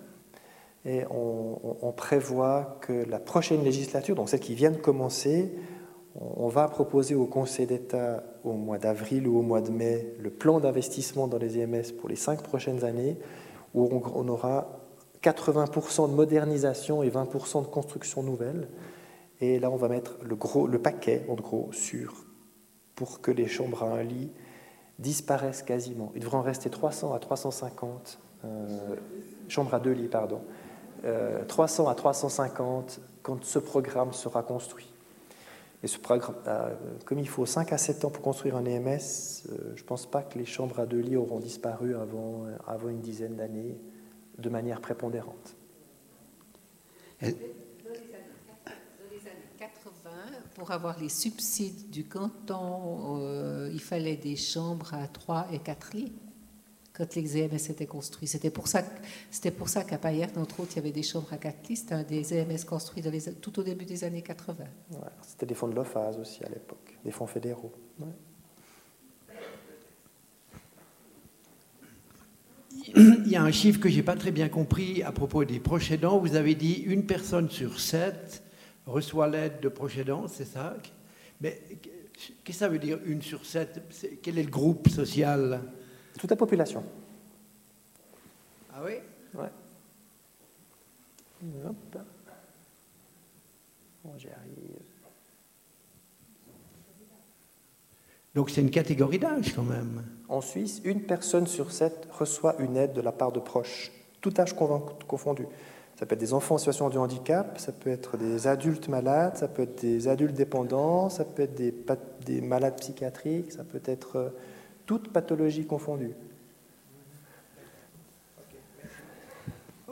et on, prévoit que la prochaine législature, donc celle qui vient de commencer, on, va proposer au Conseil d'État au mois d'avril ou au mois de mai le plan d'investissement dans les EMS pour les cinq prochaines années, où on, aura 80% de modernisation et 20% de construction nouvelle. Et là, on va mettre le paquet, en gros, sur pour que les chambres à un lit disparaissent quasiment. Il devrait en rester 300 à 350 euh, chambres à deux lits, pardon. 300 euh, à 350 quand ce programme sera construit. Et ce programme, euh, comme il faut 5 à 7 ans pour construire un EMS, je ne pense pas que les chambres à deux lits auront disparu avant, avant une dizaine d'années de manière prépondérante. Pour avoir les subsides du canton, euh, il fallait des chambres à 3 et 4 lits quand les EMS étaient construits. C'était pour ça, c'était pour ça qu'à Payerne, entre autres, il y avait des chambres à 4 lits. C'était un des EMS construits tout au début des années 80. c'était des fonds de l'OFAS aussi à l'époque, des fonds fédéraux. Il y a un chiffre que je n'ai pas très bien compris à propos des proches aidants. Vous avez dit une personne sur sept reçoit l'aide de proche aidant, c'est ça? Mais qu'est-ce que ça veut dire une sur sept Quel est le groupe social? Toute la population. Ah oui? Ouais. Hop. Bon, j'y arrive. Donc c'est une catégorie d'âge quand même. En Suisse, une personne sur sept reçoit une aide de la part de proches, tout âge confondu. Ça peut être des enfants en situation de handicap, ça peut être des adultes malades, ça peut être des adultes dépendants, ça peut être des, des malades psychiatriques, ça peut être euh, toute pathologie confondue.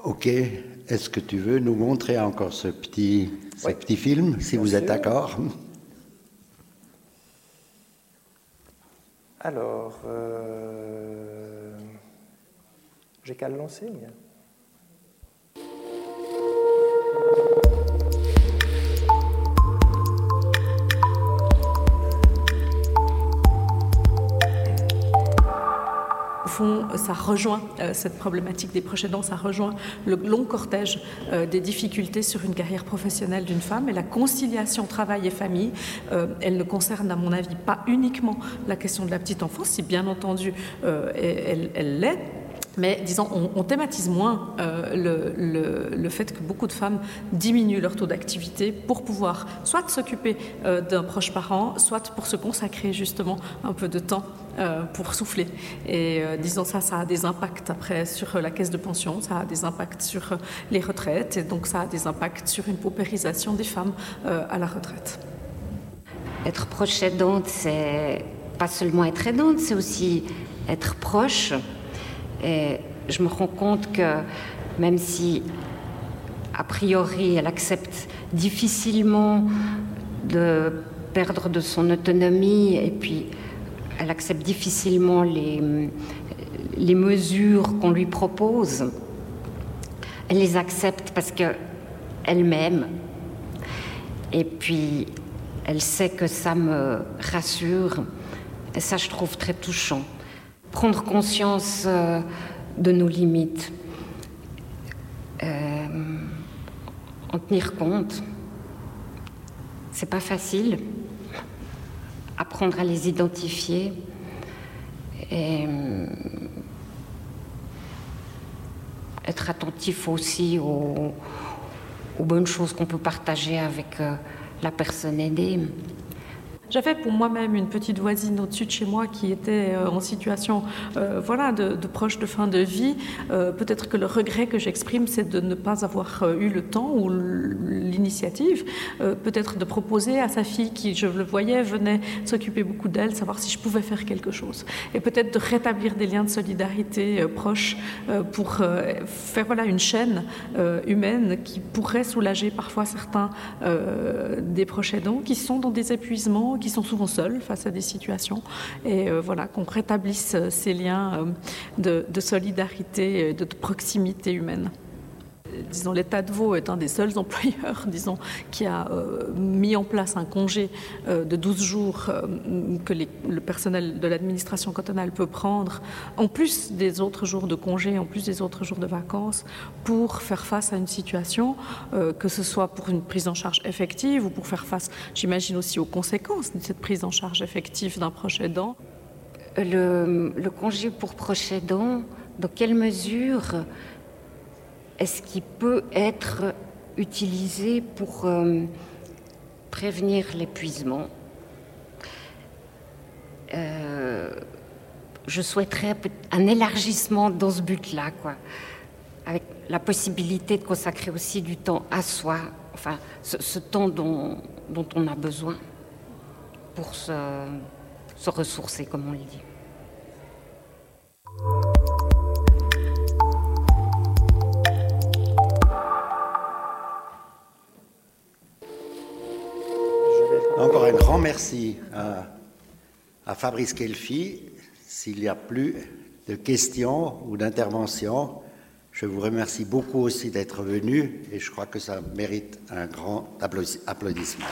Ok, est-ce que tu veux nous montrer encore ce petit, ce petit film, si vous êtes d'accord? Alors, euh, j'ai qu'à le lancer. Mais... ça rejoint euh, cette problématique des proches aidants, ça rejoint le long cortège euh, des difficultés sur une carrière professionnelle d'une femme. Et la conciliation travail et famille, euh, elle ne concerne, à mon avis, pas uniquement la question de la petite enfance, si bien entendu elle l'est, mais disons, on, thématise moins le, le, fait que beaucoup de femmes diminuent leur taux d'activité pour pouvoir soit s'occuper d'un proche parent, soit pour se consacrer justement un peu de temps euh, pour souffler. Et euh, disons ça, ça a des impacts après sur la caisse de pension, ça a des impacts sur les retraites, et donc ça a des impacts sur une paupérisation des femmes euh, à la retraite. Être proche aidante, c'est pas seulement être aidante, c'est aussi être proche. Et je me rends compte que même si a priori elle accepte difficilement de perdre de son autonomie et puis elle accepte difficilement les, mesures qu'on lui propose. Elle les accepte parce qu'elle m'aime. Et puis, elle sait que ça me rassure. Et ça, je trouve très touchant. Prendre conscience euh, de nos limites. Euh, en tenir compte. c'est pas facile. Apprendre à les identifier et euh, être attentif aussi aux, bonnes choses qu'on peut partager avec la personne aidée. J'avais pour moi-même une petite voisine au-dessus de chez moi qui était euh, en situation euh, voilà, de, proche de fin de vie. Euh, peut-être que le regret que j'exprime, c'est de ne pas avoir eu le temps ou l'initiative, peut-être de proposer à sa fille, qui, je le voyais, venait s'occuper beaucoup d'elle, savoir si je pouvais faire quelque chose. Et peut-être de rétablir des liens de solidarité proches pour faire voilà, une chaîne humaine qui pourrait soulager parfois certains des proches aidants qui sont dans des épuisements qui sont souvent seuls face à des situations. Et euh, voilà, qu'on rétablisse euh, ces liens euh, de, de solidarité, de proximité humaine disons, l'État de Vaud est un des seuls employeurs, disons, qui a euh, mis en place un congé euh, de 12 jours euh, que le personnel de l'administration cantonale peut prendre, en plus des autres jours de congé, en plus des autres jours de vacances, pour faire face à une situation, que ce soit pour une prise en charge effective ou pour faire face, j'imagine aussi aux conséquences de cette prise en charge effective d'un proche aidant. Le, le congé pour proche aidant, dans quelle mesure est-ce qu'il peut être utilisé pour euh, prévenir l'épuisement? Euh, Je souhaiterais un élargissement dans ce but-là, quoi, avec la possibilité de consacrer aussi du temps à soi, enfin, ce, temps dont, on a besoin pour se ressourcer, comme on le dit. Encore un grand merci à, Fabrice Kelfi. S'il n'y a plus de questions ou d'interventions, je vous remercie beaucoup aussi d'être venu et je crois que ça mérite un grand applaudissement.